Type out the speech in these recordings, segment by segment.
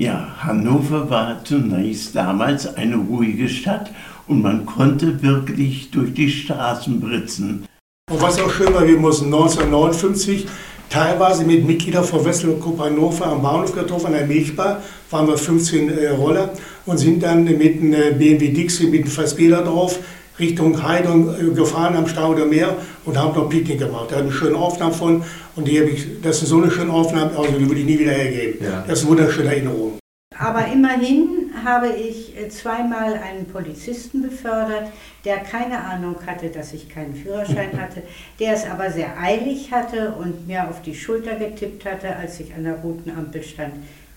Ja, Hannover war zunächst damals eine ruhige Stadt und man konnte wirklich durch die Straßen britzen. Und was auch schön war, wir mussten 1959 teilweise mit Mitgliedern von Wesselgrupp Hannover am Bahnhof getroffen, an der Milchbar, waren wir 15 äh, Roller und sind dann mit einem äh, BMW Dixie mit einem Fassbeder drauf Richtung Heidung äh, gefahren am Stauder Meer und haben dort Picknick gemacht. Da habe ich schöne Aufnahmen von und die habe ich, das ist so eine schöne Aufnahme, also die würde ich nie wieder hergeben. Ja. Das ist eine wunderschöne Erinnerung. Aber immerhin habe ich äh, zweimal einen Polizisten befördert, der keine Ahnung hatte, dass ich keinen Führerschein hatte, der es aber sehr eilig hatte und mir auf die Schulter getippt hatte, als ich an der roten Ampel stand.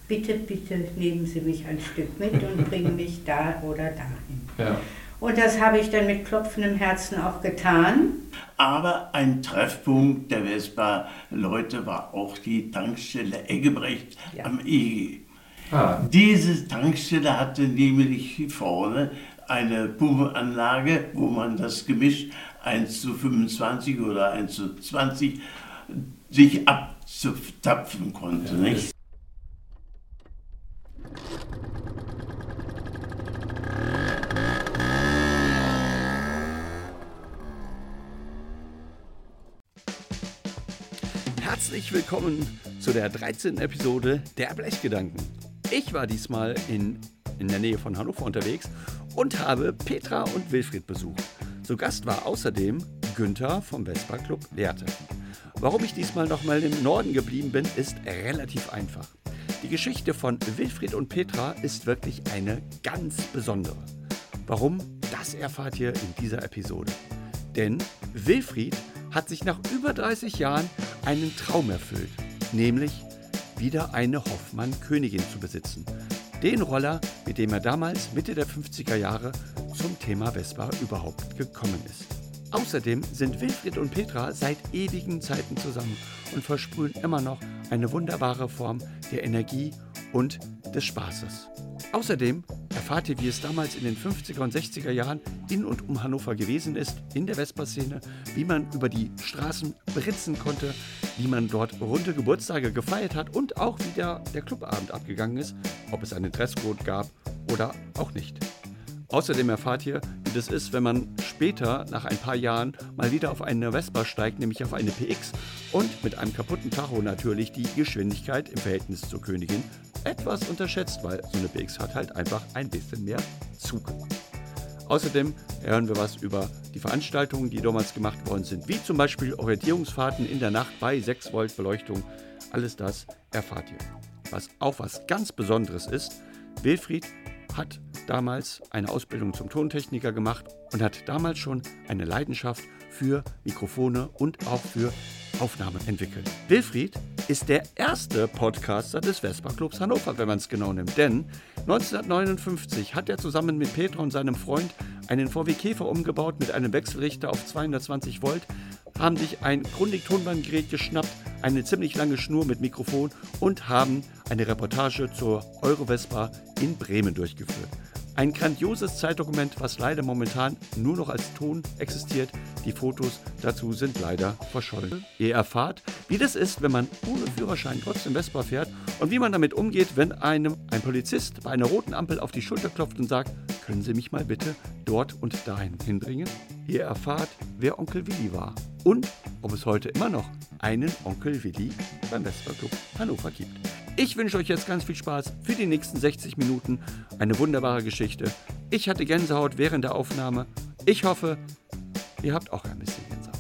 Bitte, bitte nehmen Sie mich ein Stück mit und bringen mich da oder dahin. Ja. Und das habe ich dann mit klopfendem Herzen auch getan. Aber ein Treffpunkt der Vespa-Leute war auch die Tankstelle Eggebrecht ja. am Ege. Ah. Diese Tankstelle hatte nämlich vorne eine Pumpenanlage, wo man das Gemisch 1 zu 25 oder 1 zu 20 sich abzapfen konnte. Ja, nicht? Herzlich willkommen zu der 13. Episode der Blechgedanken. Ich war diesmal in, in der Nähe von Hannover unterwegs und habe Petra und Wilfried besucht. Zu Gast war außerdem Günther vom Vespa Club Lehrte. Warum ich diesmal nochmal im Norden geblieben bin, ist relativ einfach. Die Geschichte von Wilfried und Petra ist wirklich eine ganz besondere. Warum? Das erfahrt ihr in dieser Episode. Denn Wilfried hat sich nach über 30 Jahren einen Traum erfüllt, nämlich wieder eine Hoffmann-Königin zu besitzen. Den Roller, mit dem er damals Mitte der 50er Jahre zum Thema Vespa überhaupt gekommen ist. Außerdem sind Wilfried und Petra seit ewigen Zeiten zusammen und versprühen immer noch eine wunderbare Form der Energie und des Spaßes. Außerdem erfahrt ihr, wie es damals in den 50er und 60er Jahren in und um Hannover gewesen ist, in der Vespa-Szene, wie man über die Straßen britzen konnte, wie man dort runde Geburtstage gefeiert hat und auch wie der, der Clubabend abgegangen ist, ob es einen Dresscode gab oder auch nicht. Außerdem erfahrt ihr, wie das ist, wenn man später, nach ein paar Jahren, mal wieder auf eine Vespa steigt, nämlich auf eine PX und mit einem kaputten Tacho natürlich die Geschwindigkeit im Verhältnis zur Königin etwas unterschätzt, weil so eine BX hat halt einfach ein bisschen mehr Zug. Außerdem hören wir was über die Veranstaltungen, die damals gemacht worden sind, wie zum Beispiel Orientierungsfahrten in der Nacht bei 6 Volt Beleuchtung. Alles das erfahrt ihr. Was auch was ganz Besonderes ist, Wilfried hat damals eine Ausbildung zum Tontechniker gemacht und hat damals schon eine Leidenschaft für Mikrofone und auch für Aufnahmen entwickelt. Wilfried ist der erste Podcaster des Vespa Clubs Hannover, wenn man es genau nimmt. Denn 1959 hat er zusammen mit Petra und seinem Freund einen VW Käfer umgebaut mit einem Wechselrichter auf 220 Volt, haben sich ein Grundig-Tonbandgerät geschnappt, eine ziemlich lange Schnur mit Mikrofon und haben eine Reportage zur Eurovespa in Bremen durchgeführt. Ein grandioses Zeitdokument, was leider momentan nur noch als Ton existiert. Die Fotos dazu sind leider verschollen. Ihr erfahrt, wie das ist, wenn man ohne Führerschein trotzdem Vespa fährt und wie man damit umgeht, wenn einem ein Polizist bei einer roten Ampel auf die Schulter klopft und sagt, können Sie mich mal bitte dort und dahin hinbringen? Ihr erfahrt, wer Onkel Willi war und ob es heute immer noch einen Onkel Willi beim Vespa Club Hannover gibt. Ich wünsche euch jetzt ganz viel Spaß für die nächsten 60 Minuten. Eine wunderbare Geschichte. Ich hatte Gänsehaut während der Aufnahme. Ich hoffe, ihr habt auch ein bisschen Gänsehaut.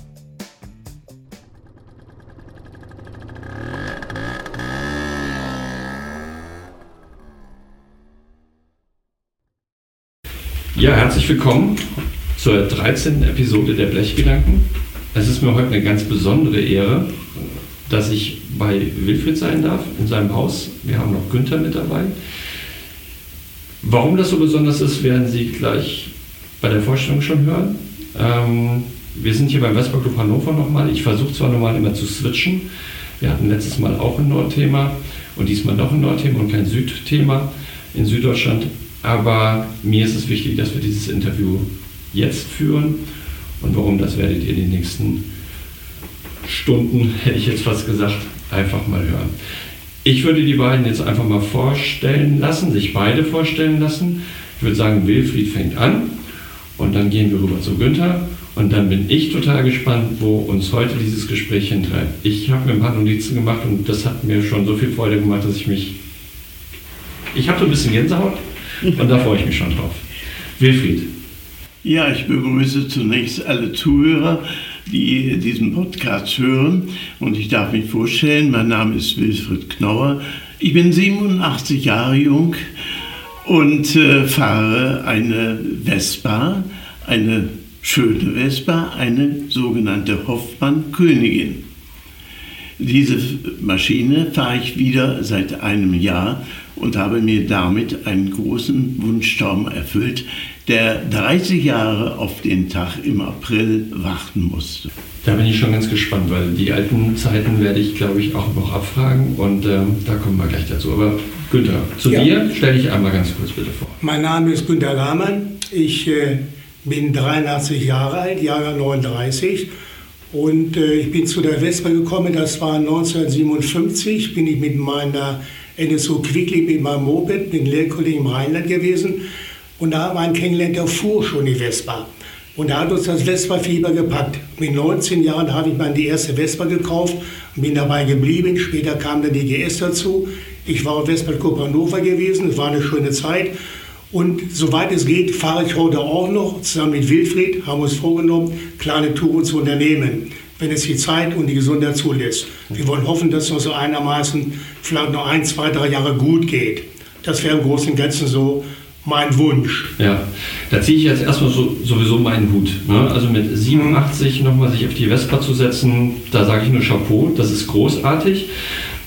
Ja, herzlich willkommen zur 13. Episode der Blechgedanken. Es ist mir heute eine ganz besondere Ehre, dass ich bei Wilfried sein darf, in seinem Haus. Wir haben noch Günther mit dabei. Warum das so besonders ist, werden Sie gleich bei der Vorstellung schon hören. Ähm, wir sind hier beim Vespa Club Hannover nochmal. Ich versuche zwar normal immer zu switchen. Wir hatten letztes Mal auch ein Nordthema und diesmal noch ein Nordthema und kein Südthema in Süddeutschland. Aber mir ist es wichtig, dass wir dieses Interview jetzt führen. Und warum, das werdet ihr in den nächsten Stunden, hätte ich jetzt fast gesagt, einfach mal hören. Ich würde die beiden jetzt einfach mal vorstellen lassen, sich beide vorstellen lassen. Ich würde sagen, Wilfried fängt an und dann gehen wir rüber zu Günther und dann bin ich total gespannt, wo uns heute dieses Gespräch hintreibt. Ich habe mir ein paar Notizen gemacht und das hat mir schon so viel Freude gemacht, dass ich mich. Ich habe so ein bisschen Gänsehaut und da freue ich mich schon drauf. Wilfried. Ja, ich begrüße zunächst alle Zuhörer, die diesen Podcast hören. Und ich darf mich vorstellen, mein Name ist Wilfried Knauer. Ich bin 87 Jahre jung und äh, fahre eine Vespa, eine schöne Vespa, eine sogenannte Hoffmann-Königin. Diese Maschine fahre ich wieder seit einem Jahr und habe mir damit einen großen Wunschtraum erfüllt, der 30 Jahre auf den Tag im April warten musste. Da bin ich schon ganz gespannt, weil die alten Zeiten werde ich, glaube ich, auch noch abfragen und ähm, da kommen wir gleich dazu. Aber Günther, zu ja. dir stelle ich einmal ganz kurz bitte vor. Mein Name ist Günther Lahmann. Ich äh, bin 83 Jahre alt, Jahre 39. Und äh, ich bin zu der Vespa gekommen, das war 1957, bin ich mit meiner NSU Quickly, mit meinem Moped, mit dem Lehrkollegen im Rheinland gewesen. Und da war ein Kennengelernt, der fuhr schon die Vespa. Und da hat uns das Vespa-Fieber gepackt. Mit 19 Jahren habe ich mal die erste Vespa gekauft und bin dabei geblieben. Später kam dann die GS dazu. Ich war auf Vespa Hannover gewesen, es war eine schöne Zeit. Und soweit es geht, fahre ich heute auch noch zusammen mit Wilfried, haben uns vorgenommen, kleine Touren zu unternehmen, wenn es die Zeit und die Gesundheit zulässt. Wir wollen hoffen, dass es uns so einigermaßen vielleicht noch ein, zwei, drei Jahre gut geht. Das wäre im Großen und Ganzen so mein Wunsch. Ja, da ziehe ich jetzt erstmal so, sowieso meinen Hut. Ne? Also mit 87 mhm. nochmal sich auf die Vespa zu setzen, da sage ich nur Chapeau, das ist großartig.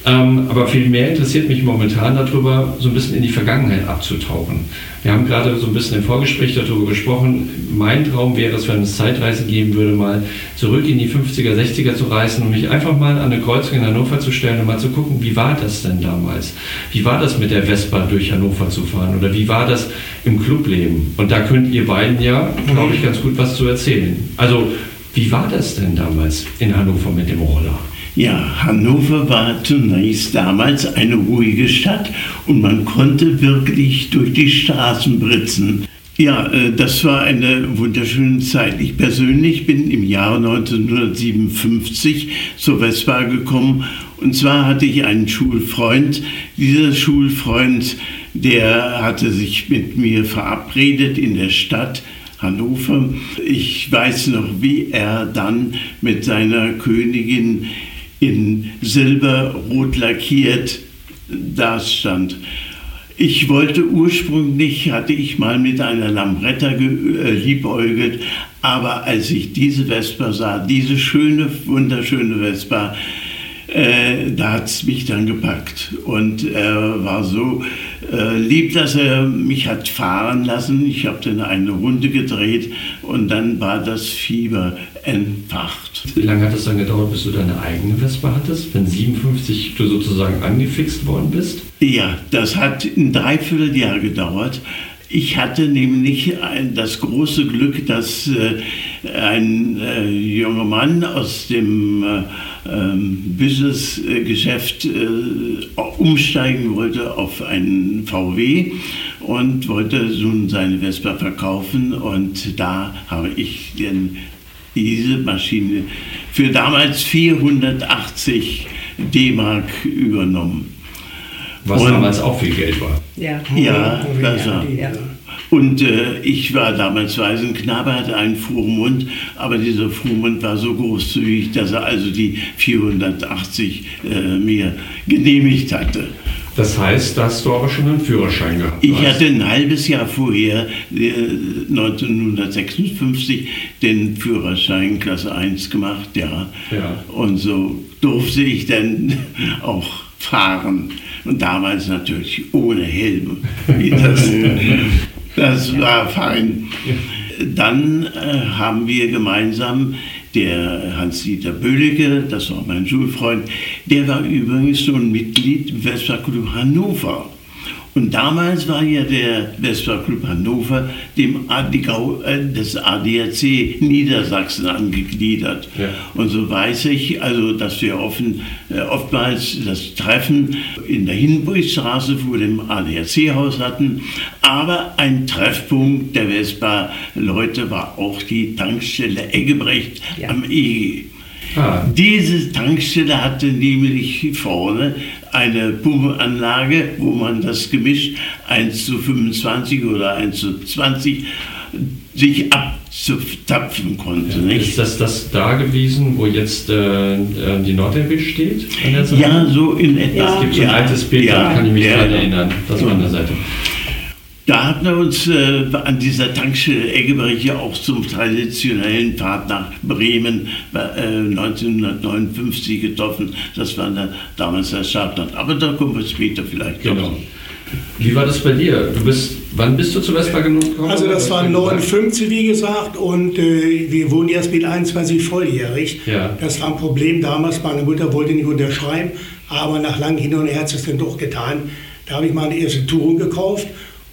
Ähm, aber vielmehr interessiert mich momentan darüber, so ein bisschen in die Vergangenheit abzutauchen. Wir haben gerade so ein bisschen im Vorgespräch darüber gesprochen. Mein Traum wäre es, wenn es Zeitreise geben würde, mal zurück in die 50er, 60er zu reisen und mich einfach mal an eine Kreuzung in Hannover zu stellen und mal zu gucken, wie war das denn damals? Wie war das mit der Vespa durch Hannover zu fahren? Oder wie war das im Clubleben? Und da könnt ihr beiden ja, glaube ich, ganz gut was zu erzählen. Also, wie war das denn damals in Hannover mit dem Roller? Ja, Hannover war zunächst damals eine ruhige Stadt und man konnte wirklich durch die Straßen britzen. Ja, äh, das war eine wunderschöne Zeit. Ich persönlich bin im Jahr 1957 zur Vespa gekommen und zwar hatte ich einen Schulfreund. Dieser Schulfreund, der hatte sich mit mir verabredet in der Stadt Hannover. Ich weiß noch, wie er dann mit seiner Königin in Silber rot lackiert dastand. Ich wollte ursprünglich, hatte ich mal mit einer Lambretta geliebäugelt, äh, aber als ich diese Vespa sah, diese schöne, wunderschöne Vespa, äh, da hat es mich dann gepackt. Und er war so äh, lieb, dass er mich hat fahren lassen. Ich habe dann eine Runde gedreht und dann war das Fieber entfacht. Wie lange hat es dann gedauert, bis du deine eigene Vespa hattest, wenn 57 du sozusagen angefixt worden bist? Ja, das hat ein Dreivierteljahr gedauert. Ich hatte nämlich das große Glück, dass äh, ein äh, junger Mann aus dem äh, Businessgeschäft umsteigen wollte auf einen VW und wollte nun seine Vespa verkaufen. Und da habe ich dann diese Maschine für damals 480 D-Mark übernommen. Was und, damals auch viel Geld war. Ja, ja das war. Ja. Und äh, ich war damals Waisenknabe, hatte einen Fuhrmund, aber dieser Fuhrmund war so großzügig, dass er also die 480 äh, mir genehmigt hatte. Das heißt, da hast du aber schon einen Führerschein gehabt. Ich hatte ein halbes Jahr vorher, äh, 1956, den Führerschein Klasse 1 gemacht, ja. ja. Und so durfte ich dann auch fahren. Und damals natürlich ohne Helm. Das, war fein. Dann äh, haben wir gemeinsam der Hans-Dieter Böhlige, das war mein Schulfreund, der war übrigens so ein Mitglied im Club Hannover. Und damals war ja der Vespa Club Hannover dem ADGAU, äh, des ADAC Niedersachsen angegliedert. Ja. Und so weiß ich, also, dass wir offen, äh, oftmals das Treffen in der Hinburgstraße vor dem ADAC-Haus hatten. Aber ein Treffpunkt der Vespa-Leute war auch die Tankstelle Eggebrecht ja. am E. Ah. Diese Tankstelle hatte nämlich vorne eine Pumpenanlage, wo man das Gemisch 1 zu 25 oder 1 zu 20 sich abzapfen konnte. Ja, ist das das da gewesen, wo jetzt äh, äh die Nordelbe steht? Ja, so in etwa. Es gibt so ein altes Bild, ja, da kann ich mich ja, daran erinnern. Das war an der Seite. Da hatten wir uns äh, an dieser Tankstelle Eggeberich ja auch zum traditionellen Fahrt nach Bremen äh, 1959 getroffen. Das war der, damals der Startland. Aber da kommen wir später vielleicht genau. Noch. Wie war das bei dir? Du bist, wann bist du zu Vespa gekommen? Also das war 59, wie gesagt, und äh, wir wurden erst mit 21 volljährig. Ja. Das war ein Problem damals. Meine Mutter wollte nicht unterschreiben, aber nach langem Hin und Her hat es dann doch getan. Da habe ich meine erste Touren gekauft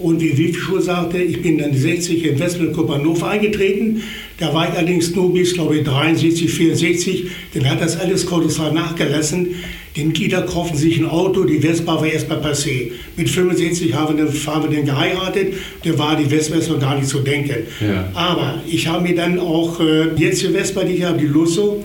und wie Wilf schon sagte, ich bin dann 60 in Westberg Hannover eingetreten. Da war ich allerdings nur bis, glaube ich, 63, 64. Dann hat das alles kolossal nachgelassen. Die Mitglieder kaufen sich ein Auto, die Vespa war erstmal passé. Mit 65 haben wir, haben wir dann geheiratet, da war die Vespa erstmal gar nicht zu denken. Ja. Aber ich habe mir dann auch äh, jetzt die Vespa, die ich habe, die Lusso,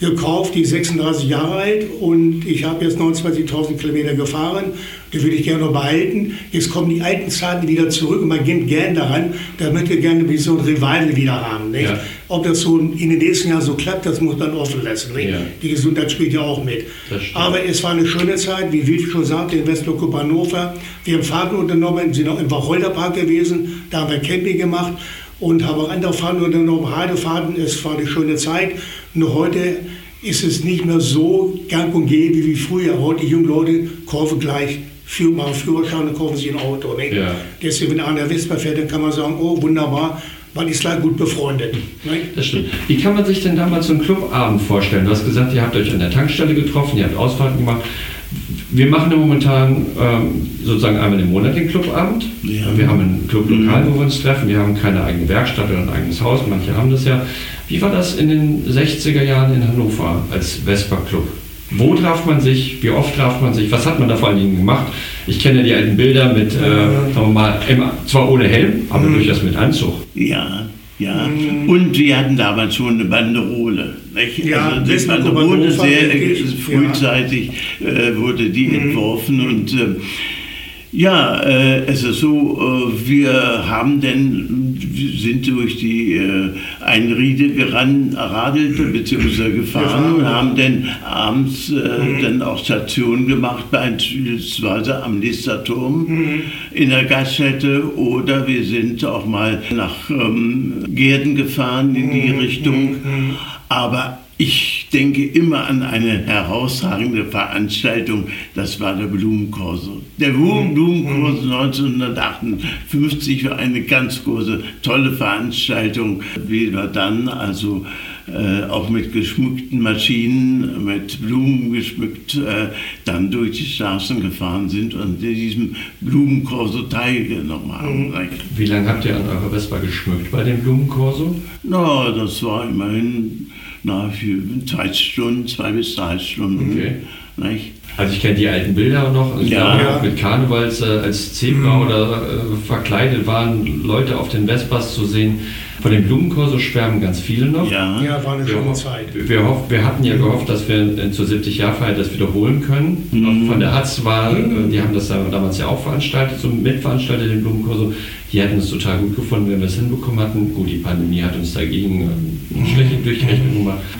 gekauft, die ist 36 Jahre alt und ich habe jetzt 29.000 Kilometer gefahren. Die würde ich gerne noch behalten. Jetzt kommen die alten Zeiten wieder zurück und man geht gerne daran. Da möchte ich gerne so ein Revival wieder haben. Nicht? Ja. Ob das so in den nächsten Jahren so klappt, das muss man offen lassen. Ja. Die Gesundheit spielt ja auch mit. Aber es war eine schöne Zeit, wie Wilf schon sagte, in Westlokup Hannover. Wir haben Fahrten unternommen, sind auch im Wacholderpark gewesen, da haben wir Camping gemacht und habe auch andere Fahrten unternommen, Heidefahrten. Es war eine schöne Zeit. Nur heute ist es nicht mehr so gang und gäbe wie früher. Heute die jungen Leute kaufen gleich für, machen Führerschein und kaufen sich ein Auto. Ne? Ja. Deswegen, wenn einer Vespa fährt, dann kann man sagen, oh wunderbar, man ist gleich gut befreundet. Ne? Das stimmt. Wie kann man sich denn damals so einen Clubabend vorstellen? Du hast gesagt, ihr habt euch an der Tankstelle getroffen, ihr habt Ausfahrten gemacht. Wir machen ja momentan ähm, sozusagen einmal im Monat den Clubabend. Ja. Wir haben ein Clublokal, wo wir uns treffen. Wir haben keine eigene Werkstatt oder ein eigenes Haus. Manche haben das ja. Wie war das in den 60er Jahren in Hannover als Vespa Club? Wo traf man sich? Wie oft traf man sich? Was hat man da vor allen Dingen gemacht? Ich kenne die alten Bilder mit, äh, sagen wir mal, zwar ohne Helm, aber mhm. durchaus mit Anzug. Ja, ja. Mhm. Und wir hatten damals schon eine Banderole. Nicht? Ja, also die Banderole sehr frühzeitig äh, wurde die mhm. entworfen und äh, ja, äh, es ist so, äh, wir haben denn, sind durch die äh, Einriede geradelt bzw. gefahren und haben dann abends äh, mhm. dann auch Stationen gemacht, beispielsweise am Listerturm mhm. in der Gaststätte oder wir sind auch mal nach ähm, Gärden gefahren in die mhm. Richtung. Mhm. Aber ich denke immer an eine herausragende Veranstaltung, das war der Blumenkorso. Der Blumenkorso 1958 war eine ganz große, tolle Veranstaltung, wie wir dann also äh, auch mit geschmückten Maschinen, mit Blumen geschmückt, äh, dann durch die Straßen gefahren sind und in diesem Blumenkorso teilgenommen haben. Mhm. Wie lange habt ihr an eurer Vespa geschmückt bei dem Blumenkorso? Na, das war immerhin na, für zwei Stunden, zwei bis drei Stunden. Okay. Nicht? Also ich kenne die alten Bilder noch, also ja. ja. mit Karnevals äh, als Zebra mhm. oder äh, verkleidet waren Leute auf den Vespas zu sehen. Von dem Blumenkorso schwärmen ganz viele noch. Ja, ja war eine schöne Zeit. Wir, hoff, wir, hatten ja gehofft, dass wir zur 70-Jahr-Feier das wiederholen können. Mhm. Von der Hatz war, mhm. die haben das damals ja auch veranstaltet, so mitveranstaltet, den Blumenkorso. Die hätten es total gut gefunden, wenn wir es hinbekommen hatten. Gut, die Pandemie hat uns dagegen ähm, schlecht durchgerechnet.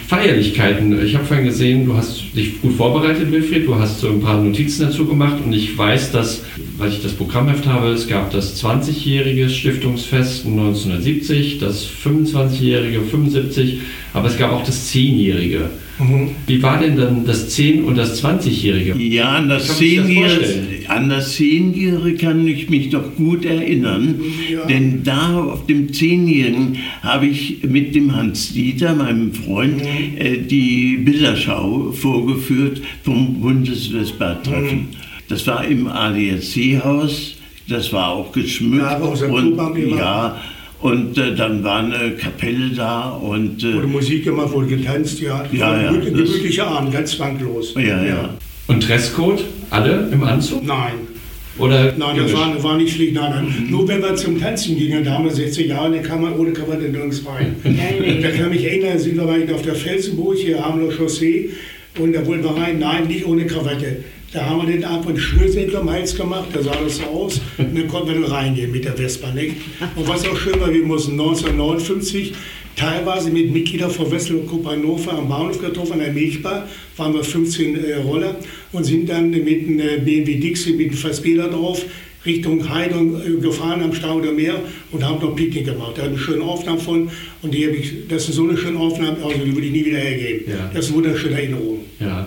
Feierlichkeiten. Ich habe vorhin gesehen, du hast dich gut vorbereitet, Wilfried. Du hast so ein paar Notizen dazu gemacht und ich weiß, dass, weil ich das Programmheft habe, es gab das 20-jährige Stiftungsfest 1970, das 25-jährige 75, aber es gab auch das 10-jährige. Mhm. Wie war denn dann das 10- und das 20-Jährige? Ja, an das 10-Jährige kann ich mich doch gut erinnern, ja. denn da auf dem 10-Jährigen habe ich mit dem Hans-Dieter, meinem Freund, mhm. äh, die Bilderschau vorgeführt vom Bundeswestbad-Treffen. Mhm. Das war im ADAC-Haus das war auch geschmückt. Ja, und, ja, und äh, dann war eine Kapelle da und äh, Wurde Musik gemacht, wurde getanzt, ja. Ja, ja, gemütlicher Abend, ganz zwanglos. ja, ja. Und Dresscode? Alle im Anzug? Nein, Oder nein, das war, war nicht schlicht. Nein, nein. Nur wenn wir zum Tanzen gingen, da haben wir 60 Jahre, da kann man ohne Krawatte nirgends rein. Da kann ich mich erinnern, da sind wir mal auf der Felsenburg, hier Ameler Chaussee, und da wollten wir rein, nein, nicht ohne Krawatte. Da haben wir den einfach einen Schnürsenkel am Hals gemacht, da sah das so aus, und dann konnten wir dann reingehen mit der Vespa. Nicht? Und was auch schön war, wir mussten 1959 teilweise mit Mitgliedern von Wessel und Hannover am Bahnhof getroffen, an der Milchbar, waren wir 15 äh, Roller und sind dann mit einem äh, BMW Dixie mit einem Fassbeder drauf Richtung Heidung äh, gefahren am Stauder Meer und haben dort Picknick gemacht. Da habe ich schöne Aufnahmen von und die habe ich, das ist so eine schöne Aufnahme, also die würde ich nie wieder hergeben. Ja. Das ist eine wunderschöne Erinnerung. Ja.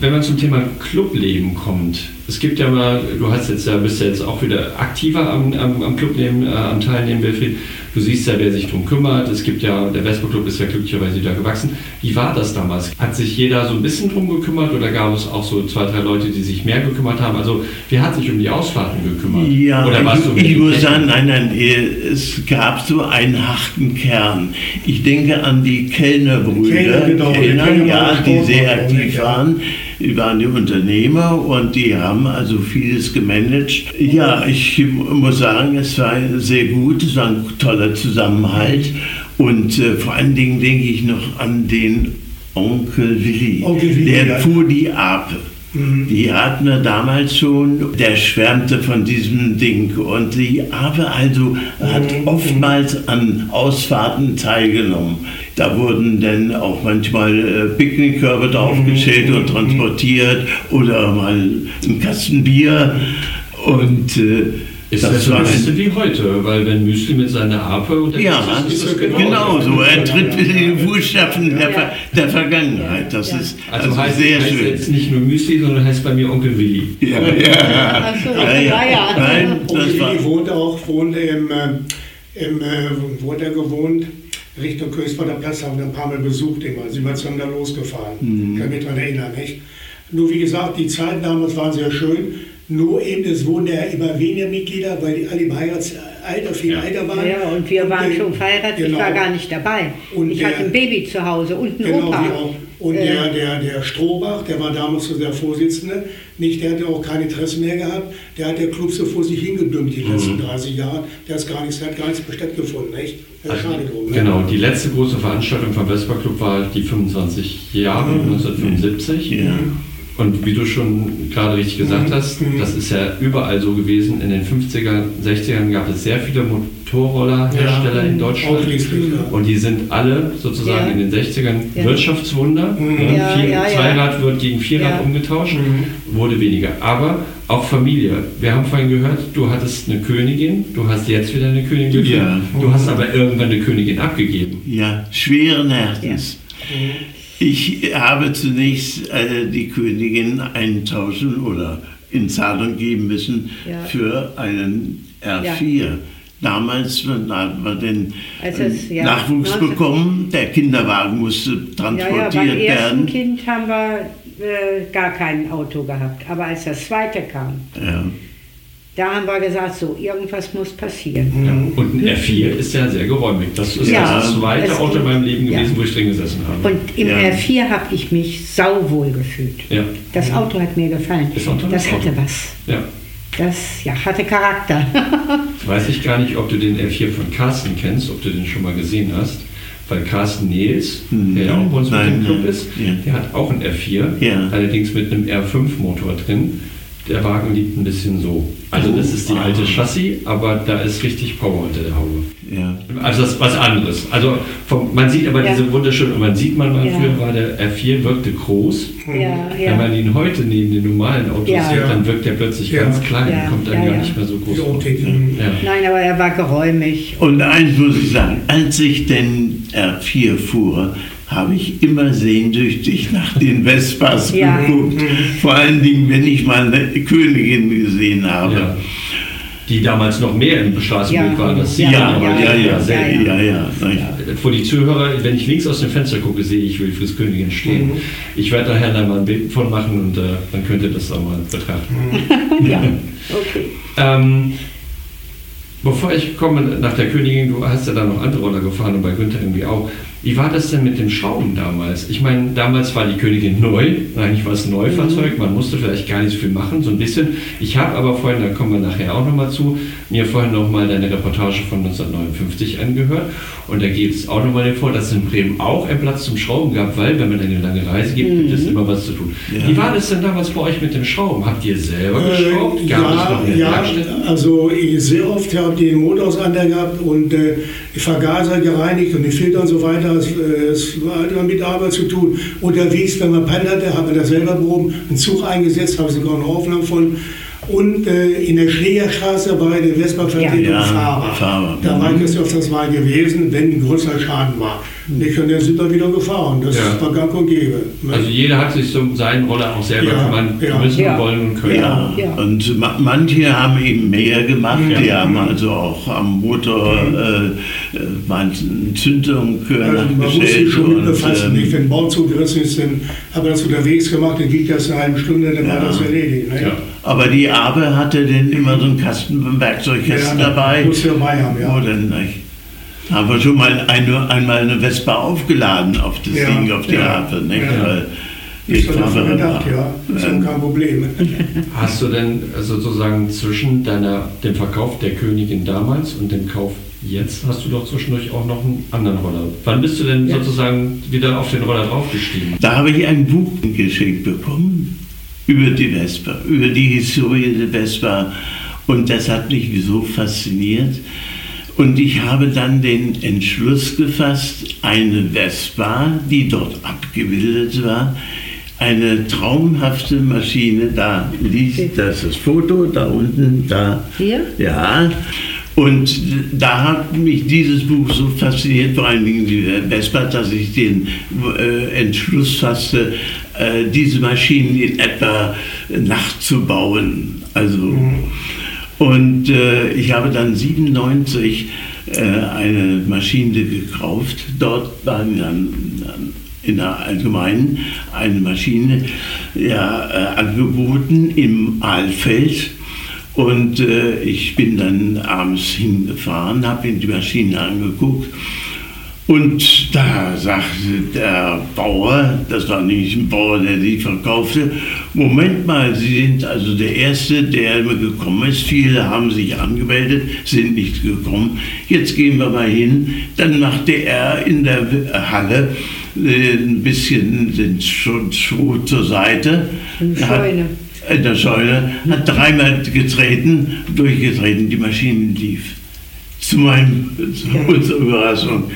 Wenn man zum Thema Clubleben kommt, es gibt ja mal, du hast jetzt ja, bist ja jetzt auch wieder aktiver am, am, am Clubleben, äh, am Teilnehmen, Wilfried. Du siehst ja, wer sich darum kümmert. Es gibt ja, der Vespa Club ist ja glücklicherweise wieder gewachsen. Wie war das damals? Hat sich jeder so ein bisschen drum gekümmert oder gab es auch so zwei, drei Leute, die sich mehr gekümmert haben? Also, wer hat sich um die Ausfahrten gekümmert? Ja, oder warst du ich, ich mit- muss sagen, nein, nein, es gab so einen harten Kern. Ich denke an die Kellnerbrüder, Kellner, genau, die Kellner, ja, die sehr aktiv waren. Die waren die Unternehmer und die haben also vieles gemanagt. Ja, ich muss sagen, es war sehr gut, es war ein toller Zusammenhalt und äh, vor allen Dingen denke ich noch an den Onkel Willi. Onkel Willi, der ja. fuhr die Ape. Die wir damals schon, der schwärmte von diesem Ding. Und die Ape also hat oftmals an Ausfahrten teilgenommen. Da wurden dann auch manchmal äh, Picknickkörbe draufgestellt und transportiert oder mal ein Kasten Bier. Und äh, Ist das, so ein bisschen wie heute, weil wenn Müsli mit seiner Ape unterwegs ja, ist, ist das genau. genau so. Er tritt Ja, ja, in die ja. Fußstapfen der, Ver der Vergangenheit. Das Ja. ist Also, also, heißt, sehr heißt schön. jetzt nicht nur Müsli, sondern heißt bei mir Onkel Willi. Ja, ja, ja. Ach so, ja, ja. ja, ja. Nein, Und das war. Willi wohnte auch wohnte im, äh, im äh, wo hat er gewohnt? Richtung Kösbader Platz haben wir ein paar Mal besucht, immer. Sind wir zusammen da losgefahren. Mhm. Kann mich daran erinnern, nicht? Nur wie gesagt, die Zeiten damals waren sehr schön. Nur eben, es wurden ja immer weniger Mitglieder, weil die alle im Heiratsalter, viel Ja. älter waren. ja, und wir waren äh, schon verheiratet, ich genau. war gar nicht dabei. Und ich der- hatte ein Baby zu Hause und einen Genau, Opa. auch. Und Äh, der, der, der Strohbach, der war damals so der Vorsitzende, nicht, der hatte auch kein Interesse mehr gehabt, der hat der Club so vor sich hingedümmt die letzten Mhm. 30 Jahre, der ist gar nichts, der hat gar nichts mehr stattgefunden, nicht? Ja, Also, schade drum. ne? Genau, die letzte große Veranstaltung vom Vespa Club war die 25 Jahre, 1975. Ja. Und wie du schon gerade richtig gesagt Mhm. hast, Mhm. das ist ja überall so gewesen. In den 50er, 60ern gab es sehr viele Motorrollerhersteller in Deutschland. Ja. Und die sind alle sozusagen Ja. in den 60ern Ja. Wirtschaftswunder. Mhm. Ne? Ja, Vier, ja, ja. Zweirad wird gegen Vierrad Ja. umgetauscht, Mhm. wurde weniger. Aber auch Familie. Wir haben vorhin gehört, du hattest eine Königin, du hast jetzt wieder eine Königin. Ja. Du hast aber irgendwann eine Königin abgegeben. Ja, schweren Herzens. Ich habe zunächst äh, die Königin eintauschen oder in Zahlung geben müssen Ja. für einen R4. Damals hatten wir den Als es, äh, ja, Nachwuchs 19 bekommen, der Kinderwagen musste ja, ja, transportiert beim ersten werden. Kind haben wir äh, gar kein Auto gehabt. Aber als das zweite kam, Ja. Da haben wir gesagt, so, irgendwas muss passieren. Ja. Und ein R4 ist ja sehr geräumig. Das ist Ja. das zweite Auto in meinem Leben ja. gewesen, wo ich drin gesessen habe. Und im Ja. R4 habe ich mich sauwohl gefühlt. ja. Das Auto hat mir gefallen. Tolles Das hatte Auto. was. ja. Das ja, hatte Charakter. Weiß ich gar nicht, ob du den R4 von Carsten kennst, ob du den schon mal gesehen hast. Weil Carsten Nils, Hm, der ja auch bei uns mit nein, dem Club nein, ist, ja. der hat auch ein R4, Ja. allerdings mit einem R5-Motor drin. Der Wagen liegt ein bisschen so. Also das ist die alte Chassis, aber da ist richtig Power unter der Haube. Ja. Also das ist was anderes. Also vom, man sieht aber Ja. diese wunderschönen, und man sieht man mal, Ja. früher war der R4, wirkte groß. ja, Wenn man ihn heute neben den normalen Autos Ja. sieht, dann wirkt er plötzlich Ja. ganz klein, Ja, kommt dann ja, gar ja. nicht mehr so groß. Nein, aber er war geräumig. Und eins muss ich sagen, als ich den R4 fuhr, habe ich immer sehnsüchtig nach den Vespas Ja. geguckt. Vor allen Dingen, wenn ich mal eine Königin gesehen habe. Ja. die damals noch mehr im Straßenbild Ja. waren. Das Ja, Ja, ja, ja, ja, sehr ja, ja, ja. nein. Vor die Zuhörer, wenn ich links aus dem Fenster gucke, sehe ich Wilfrieds Königin stehen. Mhm. Ich werde nachher dann mal ein Bild von machen und äh, dann könnt ihr das auch mal betrachten. Ja, okay. Ähm, bevor ich komme nach der Königin, du hast ja da noch andere Roller gefahren und bei Günther irgendwie auch. Wie war das denn mit dem Schrauben damals? Ich meine, damals war die Königin neu, eigentlich war es ein Neufahrzeug, man musste vielleicht gar nicht so viel machen, so ein bisschen. Ich habe aber vorhin, da kommen wir nachher auch nochmal zu, mir vorhin nochmal deine Reportage von 1959 angehört und da geht es auch nochmal vor, dass es in Bremen auch einen Platz zum Schrauben gab, weil wenn man eine lange Reise gibt, gibt es immer was zu tun. Ja. Wie war das denn damals bei euch mit dem Schrauben? Habt ihr selber geschraubt? Äh, Gab es ja, noch eine ja, Werkstätte? also ich sehr oft habe ich den Motor auseinander gehabt und äh, die Vergaser gereinigt und die Filter und so weiter. Es, äh, es war immer mit Arbeit zu tun. Unterwegs, wenn man Panne hatte, hat man das selber behoben, einen Zug eingesetzt, habe ich sogar eine Aufnahme von. Und äh, in der Schlägerstraße bei der Vespa-Vertretung Ja, Fahrer. Fahrer. Da war ich das öfters mal gewesen, wenn ein größerer Schaden war. Und ich und dann sind wir wieder gefahren. Das Ja. war gang und gäbe. Also jeder hat sich so seinen Roller auch selber Ja, kümmern ja. müssen, Ja. wollen und können. Ja, Ja. und ma manche haben eben mehr gemacht. Ja. Die haben also auch am Motor äh, äh, manchen Zündung äh, Also man muss sich schon und, befassen. nicht? ähm, Wenn ein Bauzug gerissen ist, dann haben wir das unterwegs gemacht, dann ging das eine halbe Stunde, dann Ja. war das erledigt. Ne? Ja. aber die Abe hatte dann immer so einen Kasten, einen Werkzeugkasten Ja, dabei. Muss wir dabei haben, ja. Dann, nicht? Haben wir schon mal eine, einmal eine Vespa aufgeladen auf das Ja, Ding, auf die ja, Harfe. Nicht? ja. Weil Ich habe davon gedacht, ja. Das ist kein Problem. Hast du denn sozusagen zwischen deiner, dem Verkauf der Königin damals und dem Kauf jetzt, hast du doch zwischendurch auch noch einen anderen Roller. Wann bist du denn Ja. sozusagen wieder auf den Roller draufgestiegen? Da habe ich ein Buch geschenkt bekommen über die Vespa, über die Historie der Vespa. Und das hat mich so fasziniert. Und ich habe dann den Entschluss gefasst, eine Vespa, die dort abgebildet war, eine traumhafte Maschine, da liegt das, das Foto, da unten, da. Hier? Ja, und da hat mich dieses Buch so fasziniert, vor allen Dingen die Vespa, dass ich den äh, Entschluss fasste, äh, diese Maschinen in etwa nachzubauen. Also, Und äh, ich habe dann 97 äh, eine Maschine gekauft. Dort war dann in der Allgemeinen eine Maschine ja, äh, angeboten im Aalfeld. Und äh, ich bin dann abends hingefahren, habe mir die Maschine angeguckt. Und da sagte der Bauer, das war nicht ein Bauer, der die verkaufte, Moment mal, Sie sind also der Erste, der immer gekommen ist. Viele haben sich angemeldet, sind nicht gekommen. Jetzt gehen wir mal hin. Dann machte er in der Halle äh, ein bisschen den Schuh zur Seite. Eine Er hat- Scheune. in der Säule, hat dreimal getreten, durchgetreten, die Maschine lief. Zu meinem, zu unserer Überraschung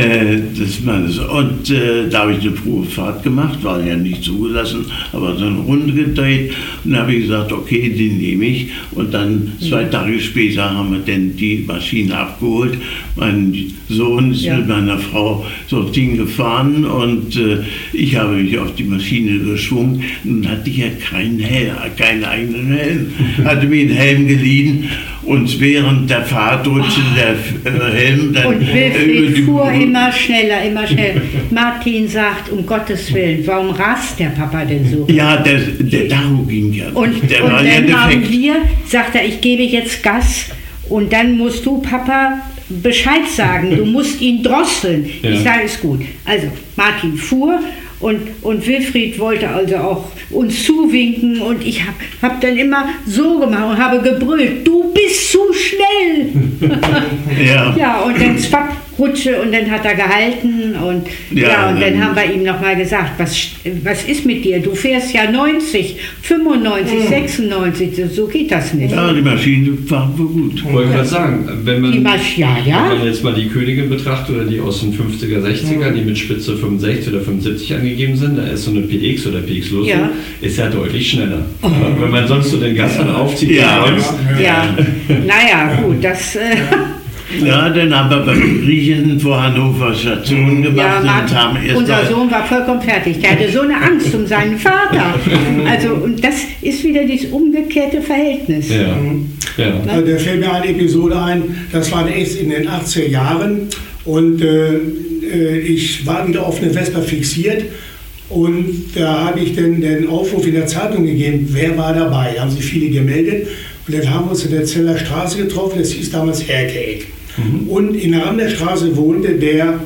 des Mannes. Und äh, da habe ich eine Probefahrt gemacht, war ja nicht zugelassen, aber so eine Runde gedreht. Und dann habe ich gesagt, okay, den nehme ich. Und dann zwei Tage später haben wir dann die Maschine abgeholt. Mein Sohn ist Ja. mit meiner Frau dorthin gefahren und äh, ich habe mich auf die Maschine geschwungen. Nun hatte ich ja keinen Helm, keinen eigenen Helm. Hatte mir einen Helm geliehen und während der Fahrt rutschte der äh, Helm dann Und über Wilfried die fuhr immer schneller, immer schneller. Martin sagt, um Gottes Willen, warum rast der Papa denn so? Ja, der, der Tacho ging ja. Und, der und war ja dann haben defekt. wir, sagt er, ich gebe jetzt Gas und dann musst du, Papa, Bescheid sagen. Du musst ihn drosseln. Ja. Ich sage, ist gut. Also, Martin fuhr und, und Wilfried wollte also auch uns zuwinken und ich habe hab dann immer so gemacht und habe gebrüllt, du bist zu schnell. Ja. Ja, und dann zwapp, Rutsche und dann hat er gehalten und ja, Ja, und dann dann- haben wir ihm nochmal gesagt, was, was ist mit dir? Du fährst ja 90, 95, 96, so- geht das nicht. ja, die Maschine war wohl gut. Ich wollte gerade sagen, wenn man, Die Masch ja, wenn ja. man jetzt mal die Königin betrachtet oder die aus den 50er, 60er, die mit Spitze 65 oder 75 angegeben sind, da ist so eine PX oder PX Lotto, Ja. ist ja deutlich schneller. Aber Wenn man sonst so den Gassern aufzieht, Ja. Ja, naja, gut, das. Äh, Ja, dann haben wir beim Griechen vor Hannover Station gemacht Ja, und haben erst unser Sohn war vollkommen fertig. Der hatte so eine Angst um seinen Vater. Also, und das ist wieder dieses umgekehrte Verhältnis. Ja. ja. Also da fällt mir eine Episode ein, das war erst in den 80er Jahren und äh, äh, ich war wieder auf eine Vespa fixiert und da habe ich den, den Aufruf in der Zeitung gegeben, wer war dabei, da haben sich viele gemeldet und dann haben wir uns in der Zeller Straße getroffen, das hieß damals Erkeeck. Und in der Ramler wohnte der,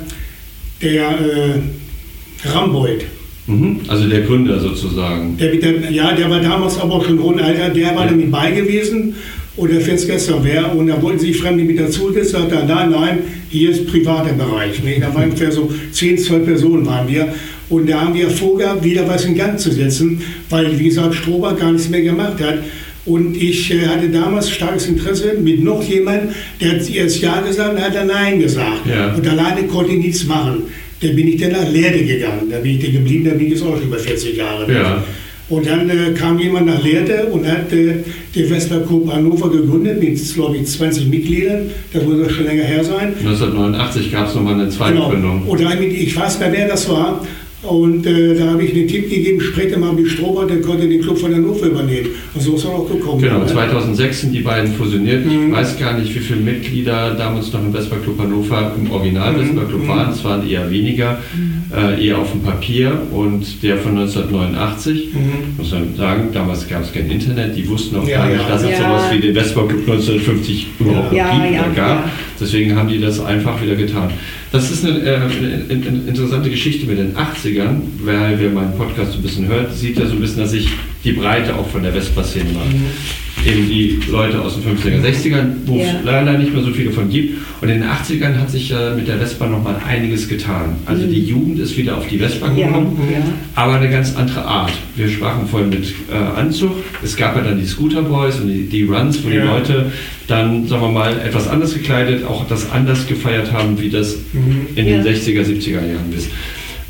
der äh, Rambold. Mhm. Also der Gründer sozusagen. Der, der, ja, der war damals aber auch schon hohen Alter, der war Ja. damit bei gewesen und der fährt gestern wer und da wollten sich Fremde mit dazu setzen, sagt er, nein, nein, hier ist privater Bereich. Ne? Da waren ungefähr so 10, 12 Personen waren wir und da haben wir vorgehabt, wieder was in Gang zu setzen, weil, wie gesagt, Strober gar nichts mehr gemacht hat. Und ich äh, hatte damals starkes Interesse mit noch jemandem, der hat erst Ja gesagt und hat dann Nein gesagt. Ja. Und alleine konnte ich nichts machen. Dann bin ich dann nach Leerde gegangen. Da bin ich dann geblieben, da bin ich jetzt auch schon über 40 Jahre. Ja. Und dann äh, kam jemand nach Lehrte und hat äh, die Westler Group Hannover gegründet mit, glaube ich, 20 Mitgliedern. Das muss auch schon länger her sein. 1989 gab es nochmal eine Zweitgründung. Und damit, ich weiß nicht mehr, wer das war. Und äh, da habe ich den Tipp gegeben, spreche mal mit Strober, der konnte den Club von Hannover übernehmen. Und so ist er auch gekommen. Genau, ne? 2006 sind die beiden fusioniert. Mhm. Ich weiß gar nicht, wie viele Mitglieder damals noch im Vespa Club Hannover im Original Mhm. Vespa Club waren. Es waren eher weniger, äh, eher auf dem Papier. Und der von 1989, Mhm. muss man sagen, damals gab es kein Internet, die wussten auch Ja, gar nicht, ja. dass es Ja. sowas wie den Vespa Club 1950 überhaupt Ja, noch gibt gab. ja. Deswegen haben die das einfach wieder getan. Das ist eine, äh, eine, eine interessante Geschichte mit den 80ern, weil wer meinen Podcast ein bisschen hört, sieht ja so ein bisschen, dass ich die Breite auch von der Vespa-Szene mache. Eben die Leute aus den 50er, 60ern, wo es Ja. leider nicht mehr so viele von gibt. Und in den 80ern hat sich ja mit der Vespa nochmal einiges getan. Also die Jugend ist wieder auf die Vespa gekommen, ja. aber eine ganz andere Art. Wir sprachen vorhin mit äh, Anzug. Es gab ja dann die Scooter Boys und die, die Runs, wo die. Leute dann, sagen wir mal, etwas anders gekleidet, auch das anders gefeiert haben, wie das in den Ja. 60er, 70er Jahren ist.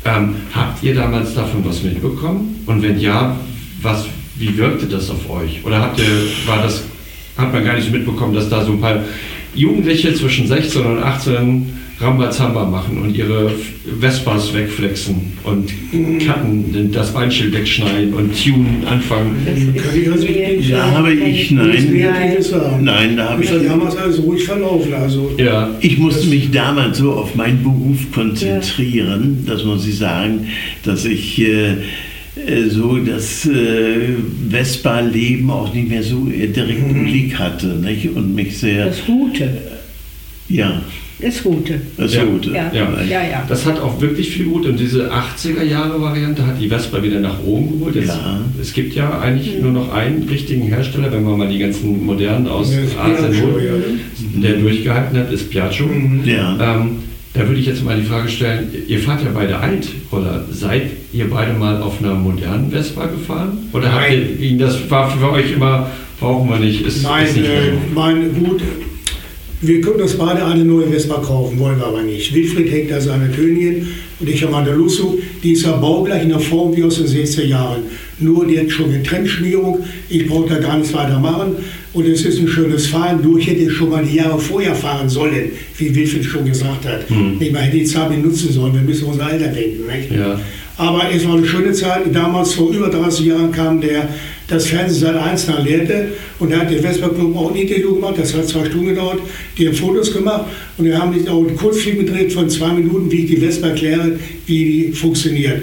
Ähm, habt ihr damals davon was mitbekommen? Und wenn ja, was, wie wirkte das auf euch? Oder habt ihr, war das, hat man gar nicht mitbekommen, dass da so ein paar Jugendliche zwischen 16 und 18 Rambazamba machen und ihre Vespas wegflexen und Katten, das Beinschild wegschneiden und Tunen anfangen? Kann ich nicht Da habe ich, nein, nein, da habe ich, damals alles ruhig verlaufen. Also, Ja, ich musste mich damals so auf meinen Beruf konzentrieren, das muss ich sagen, dass ich äh, so das äh, Vespa-Leben auch nicht mehr so äh, direkt im Blick hatte nicht? und mich sehr, Das Gute. ja, Das Gute. das Ja. Gute. Ja. Ja. Ja, ja. Das hat auch wirklich viel gut. Und diese 80er-Jahre-Variante hat die Vespa wieder nach oben geholt. Jetzt, Ja. Es gibt ja eigentlich nur noch einen richtigen Hersteller, wenn man mal die ganzen modernen aus Asien holt, ja. der durchgehalten hat, ist Piaggio. Ja. Ähm, da würde ich jetzt mal die Frage stellen, ihr fahrt ja beide Altroller. Seid ihr beide mal auf einer modernen Vespa gefahren? Oder habt Nein. ihr, Ihnen das war für euch immer, brauchen wir nicht, ist, Nein, ist nicht äh, mein gut. Wir können uns beide eine neue Vespa kaufen, wollen wir aber nicht. Wilfried hängt da seine Königin und ich habe meine Lusso. Die ist ja baugleich in der Form wie aus den 60er Jahren. Nur die hat schon eine Trennschmierung. Ich brauche da gar nichts weiter machen. Und es ist ein schönes Fahren. Nur ich hätte schon mal die Jahre vorher fahren sollen, wie Wilfried schon gesagt hat. Ich meine, hätte die Zeit benutzen sollen. Wir müssen unser Alter denken. Ja. Aber es war eine schöne Zeit. Damals, vor über 30 Jahren, kam der, das Fernsehen Sat 1 nach Lehrte und da hat der Vespa Club auch ein Interview gemacht. Das hat zwei Stunden gedauert. Die haben Fotos gemacht und wir haben auch einen Kurzfilm gedreht von zwei Minuten, wie ich die Vespa erkläre, wie die funktioniert.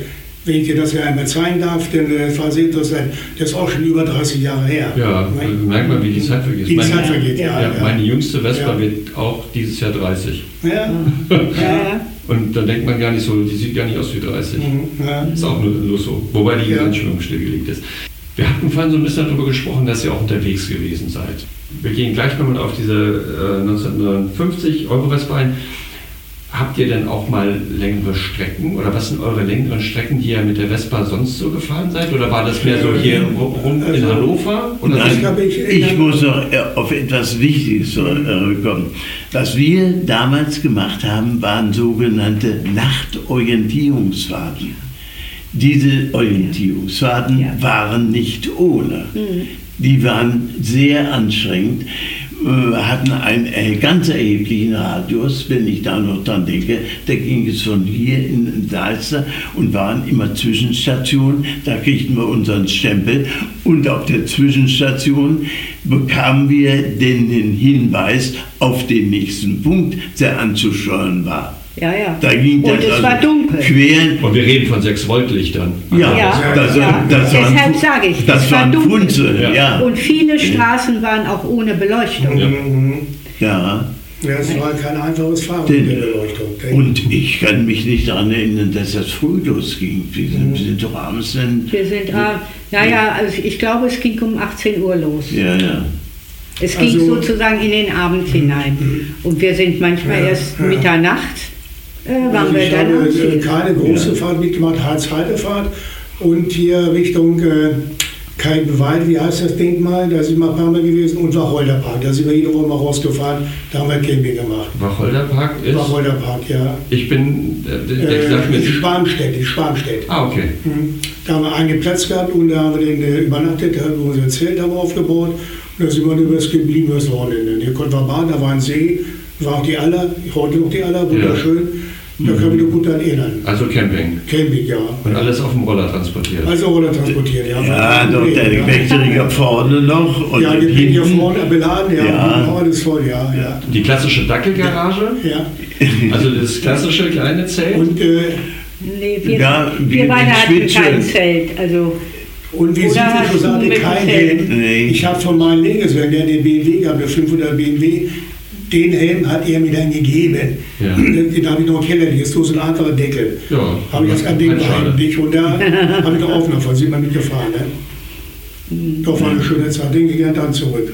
Wenn ich dir das ja einmal zeigen darf, denn äh, das war sehr interessant. Das ist auch schon über 30 Jahre her. Ja, also merkt man, wie die Zeit vergeht. Die Meine- Zeit vergeht, ja. Ja, meine jüngste Vespa Ja. wird auch dieses Jahr 30. Ja. Ja, ja. Und da denkt man gar nicht so, die sieht gar nicht aus wie 30. Mhm. ja. Ist auch nur nur so. Wobei die Ja. Stillgelegt ist. Wir hatten vorhin so ein bisschen darüber gesprochen, dass ihr auch unterwegs gewesen seid. Wir gehen gleich nochmal auf diese äh, 1959 Euro Vespa ein. Habt ihr denn auch mal längere Strecken oder was sind eure längeren Strecken, die ihr mit der Vespa sonst so gefahren seid? Oder war das mehr so hier rum in Also- Hannover? Oder Nein, ich- ich muss noch äh, auf etwas Wichtiges zurückkommen. Was wir damals gemacht haben, waren sogenannte Nachtorientierungsfahrten. Diese Orientierungsfahrten Ja. waren nicht ohne. Die waren sehr anstrengend. Äh, hatten einen äh, ganz erheblichen Radius, wenn ich da noch dran denke. Da ging es von hier in Salzburg und waren immer Zwischenstationen. Da kriegten wir unseren Stempel und auf der Zwischenstation bekamen wir den, den Hinweis auf den nächsten Punkt, der anzusteuern war. Ja, ja. Da ging und das es also war dunkel. Quer, Und wir reden von 6 Volt Lichtern. ja, Ja, das, ja. das waren, Deshalb sage ich, das es war dunkel. Funzel, Ja. ja. Und viele Straßen waren auch ohne Beleuchtung. Ja. Mhm. ja. Ja, es war kein einfaches Fahren Den- mit der Beleuchtung. Und ich kann mich nicht daran erinnern, dass das früh losging. Wir sind, wir sind doch abends dann. Wir sind, ah, naja, also ich glaube, es ging um 18 Uhr los. Ja, ja. Es ging Also- sozusagen in den Abend hinein. Und wir sind manchmal Ja, erst ja. Mitternacht, äh, waren Also wir ich dann habe am äh, keine große Fahrt mitgemacht, Harz-Heidefahrt und hier Richtung äh, Kaltenwald, wie heißt das Denkmal, da sind wir ein paar Mal gewesen und Wacholderpark, da sind wir jede Woche mal rausgefahren, da haben wir Camping gemacht. Wacholderpark ist. Wacholderpark, ja. Ich bin. äh, Der, Äh, sagt mir. die Sparmstedt, die Sparmstedt. Ah, okay. Mhm. Da haben wir einen Platz gehabt und da haben wir den äh, übernachtet, da haben wir unser Zelt haben wir aufgebaut und da sind wir über das geblieben übers Wochenende. Hier konnten wir baden, da war ein See, war auch die Aller, heute noch die Aller, wunderschön. Da mich noch gut daran erinnern. Also Camping. Camping, ja. Und alles auf dem Roller transportiert. Also Roller transportiert, ja. Ja, doch der ja. Wächterträger vorne noch. Und Ja, die Gepäck hier hinten. vorne beladen, ja, Ja. alles voll, ja, ja. Die klassische Dackelgarage. ja. Also das klassische kleine Zelt. Und, äh, Nee, wir, Ja, wir in beide hatten kein Zelt. Also, und schon du sagte, mit kein? Helm. Nee. Ich habe von meinem Legeswerk, der den BMW gab, der 500 BMW, den Helm hat er mir dann gegeben. Ja. Den, den habe ich noch im Keller, ist so ein einfacher Deckel. Ja, Habe ich das kein Ding Schade. eigentlich und da habe ich noch Aufnahme von, sind wir mitgefahren. Ne? Mhm. Doch war eine schöne Zeit, ich gerne dann zurück.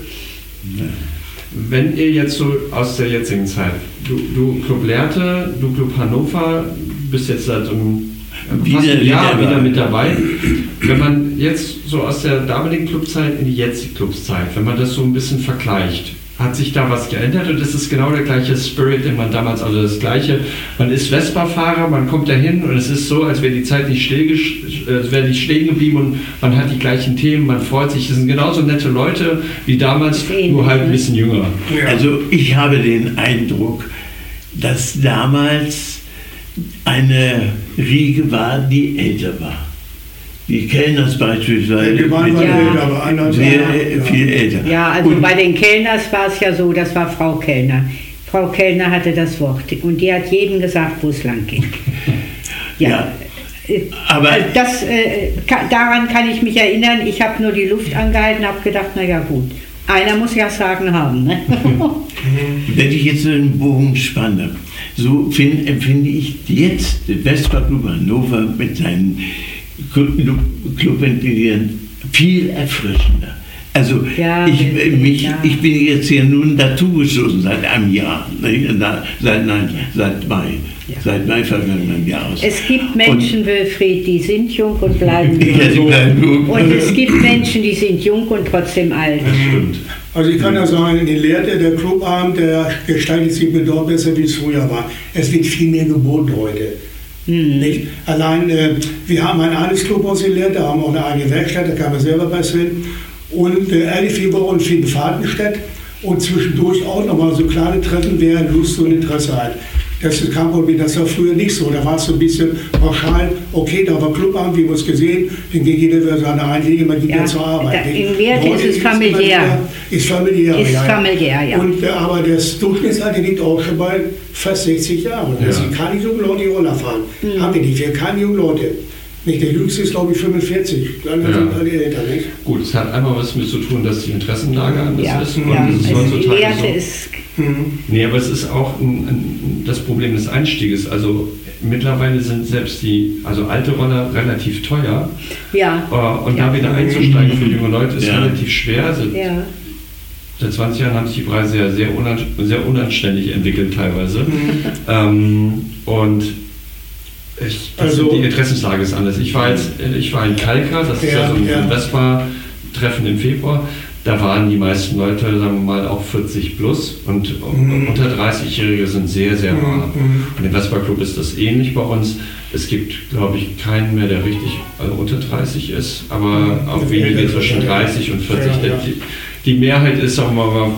Wenn ihr jetzt so aus der jetzigen Zeit, du, du Club Lehrte, du Club Hannover, bist jetzt seit einem Wieder- Jahr wieder wieder mit dabei. Wenn man jetzt so aus der damaligen Clubzeit in die jetzige Clubzeit, wenn man das so ein bisschen vergleicht, hat sich da was geändert und ist es genau der gleiche Spirit, den man damals, also das gleiche, man ist Vespa-Fahrer, man kommt dahin und es ist so, als wäre die Zeit nicht still, gesch- äh, wäre nicht stehen geblieben und man hat die gleichen Themen, man freut sich, es sind genauso nette Leute wie damals, Ähnlich, nur halt ein ne? bisschen jünger. Also ich habe den Eindruck, dass damals eine Riege war, die älter war. Die Kellners beispielsweise. Die waren Ja. älter, aber anderen sehr ja. viel älter. ja, also Und bei den Kellners war es ja so, das war Frau Kellner. Frau Kellner hatte das Wort und die hat jedem gesagt, wo es lang ging. Ja. Äh, Aber- also das, äh, ka- daran kann ich mich erinnern. Ich habe nur die Luft angehalten, habe gedacht, naja gut, einer muss ja Sagen haben. Ne? Wenn ich jetzt einen Bogen spanne, so find, empfinde ich jetzt den Vespa Club Hannover mit seinen Club- Clubmitgliedern viel erfrischender. Also Ja, ich, mich, ja. ich bin jetzt hier nun dazugestoßen seit einem Jahr? Na, seit, nein, seit Mai, Ja. seit Mai vergangenen Jahres. Es gibt Menschen, Wilfried, die sind jung und bleiben Ja, die jung. bleiben jung. Und es gibt Menschen, die sind jung und trotzdem alt. Stimmt. Also ich kann ja sagen, in Lehrte, der Clubabend, der gestaltet sich bedeutend besser, wie es früher war. Es wird viel mehr geboten heute. Nicht? Allein, äh, wir haben ein eigenes Clubhaus in Lehrte, da haben wir auch eine eigene Werkstatt, da kann man selber basteln. Und äh, finden Fahrten statt. Und zwischendurch auch nochmal so kleine Treffen, wer Lust und Interesse hat. Das ist kein Problem, das war früher nicht so. Da war es so ein bisschen pauschal, okay, da war Clubabend, wir haben uns gesehen, dann ging jeder wieder seine Einlege, man ging Ja, ja, zur Arbeit. da- in Heute ist es familiär. ist familiär, Ist ja. familiär, ja. Und, äh, aber das Durchschnittsalter liegt auch schon bei fast 60 Jahren. Ja. Es sind keine jungen Leute, die Roller fahren. Mhm. Haben wir nicht. Wir haben keine jungen Leute. Nicht, der Jüngste ist, glaube ich, 45. Die anderen Ja. sind alle älter, nicht? Gut, es hat einmal was mit zu tun, dass die Interessenlage anders Ja, ist. Und ja. das ist Also die heutzutage Lehrte so. ist Mhm. Nee, aber es ist auch ein, ein, das Problem des Einstieges. Also mittlerweile sind selbst die, also alte Roller relativ teuer. ja. Äh, Und Ja. da wieder einzusteigen für junge Leute ist Ja. relativ schwer. Seit, Ja. seit 20 Jahren haben sich die Preise ja sehr, unan, sehr unanständig entwickelt teilweise. Mhm. Ähm, und ich, Also- die Interessenslage ist anders. Ich war, jetzt, ich war in Kalka, das ist ja, Ja, so ein ja. Vespa-Treffen im Februar. Da waren die meisten Leute, sagen wir mal, auch 40 plus und Mhm. unter 30-Jährige sind sehr, sehr rar. Mhm. Und im Vespa Club ist das ähnlich bei uns. Es gibt, glaube ich, keinen mehr, der richtig also unter 30 ist, aber Mhm. auch Ja, wenige ja, zwischen ja. 30 und 40. Ja, ja. Die, die Mehrheit ist, sagen wir mal,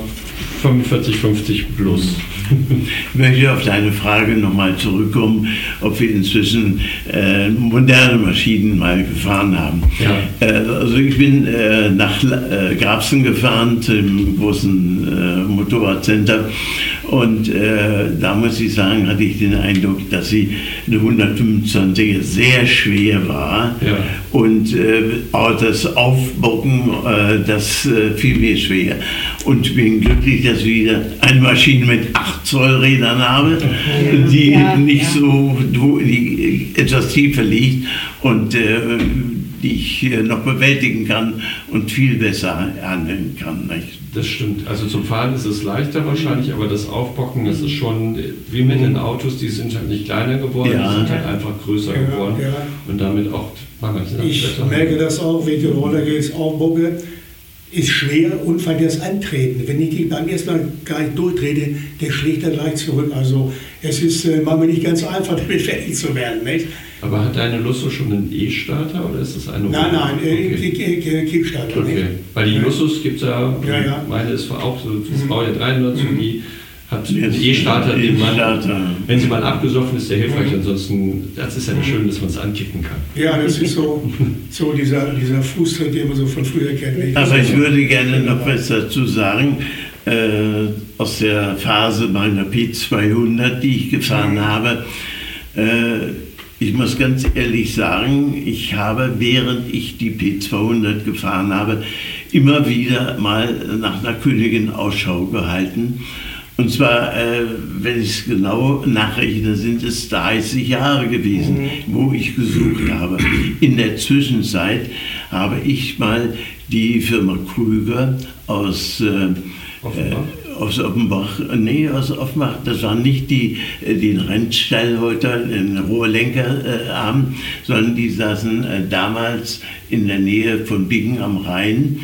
45, 50 plus. Ich möchte auf deine Frage nochmal zurückkommen, ob wir inzwischen äh, moderne Maschinen mal gefahren haben. Ja. Äh, also ich bin äh, nach äh, Grabsen gefahren, zum großen äh, Motorradcenter und äh, da muss ich sagen, hatte ich den Eindruck, dass sie eine 125er sehr schwer war ja. und auch das Aufbocken, das fiel mir schwer und bin glücklich, dass ich wieder eine Maschine mit 8 Zoll Rädern habe, die ja, nicht ja. so, die etwas tiefer liegt und äh, die ich noch bewältigen kann und viel besser handeln kann. Nicht? Das stimmt. Also zum Fahren ist es leichter wahrscheinlich, aber das Aufbocken, das ist schon wie mit den Autos, die sind halt nicht kleiner geworden, ja. die sind halt einfach größer geworden und damit auch Ich merke das auch, wenn Roller jetzt aufbocke ist schwer und weil das Antreten, wenn ich die beim ersten Mal gar nicht durchtrete, der schlägt dann gleich zurück. Also es ist äh, manchmal nicht ganz einfach, beschäftigt zu werden. Nicht? Aber hat deine Lusso schon einen E-Starter oder ist das eine Nein, nein, äh, okay. Kickstarter. Okay. Weil die Lussos gibt es ja, ja, ja, meine ist auch so, das mhm. Baujahr 93 mhm. die E-Starter, den man, wenn sie mal abgesoffen ist, der hilfreich. Mhm. Ansonsten, das ist ja nicht schön, dass man es ankicken kann. Ja, das ist so, so dieser, dieser Fußtritt, den man so von früher kennt. Aber ich würde gerne noch was dazu sagen. Äh, aus der Phase meiner P200, die ich gefahren mhm. habe. Äh, ich muss ganz ehrlich sagen, ich habe, während ich die P200 gefahren habe, immer wieder mal nach einer Königin Ausschau gehalten und zwar, äh, wenn ich es genau nachrechne, sind es 30 Jahre gewesen, mhm. wo ich gesucht habe. In der Zwischenzeit habe ich mal die Firma Krüger aus äh, Offenbach. Äh, aus Offenbach, nee, aus Offenbach, das waren nicht die, äh, die den Rennstall heute, den Rohrlenker äh, haben, sondern die saßen äh, damals in der Nähe von Bingen am Rhein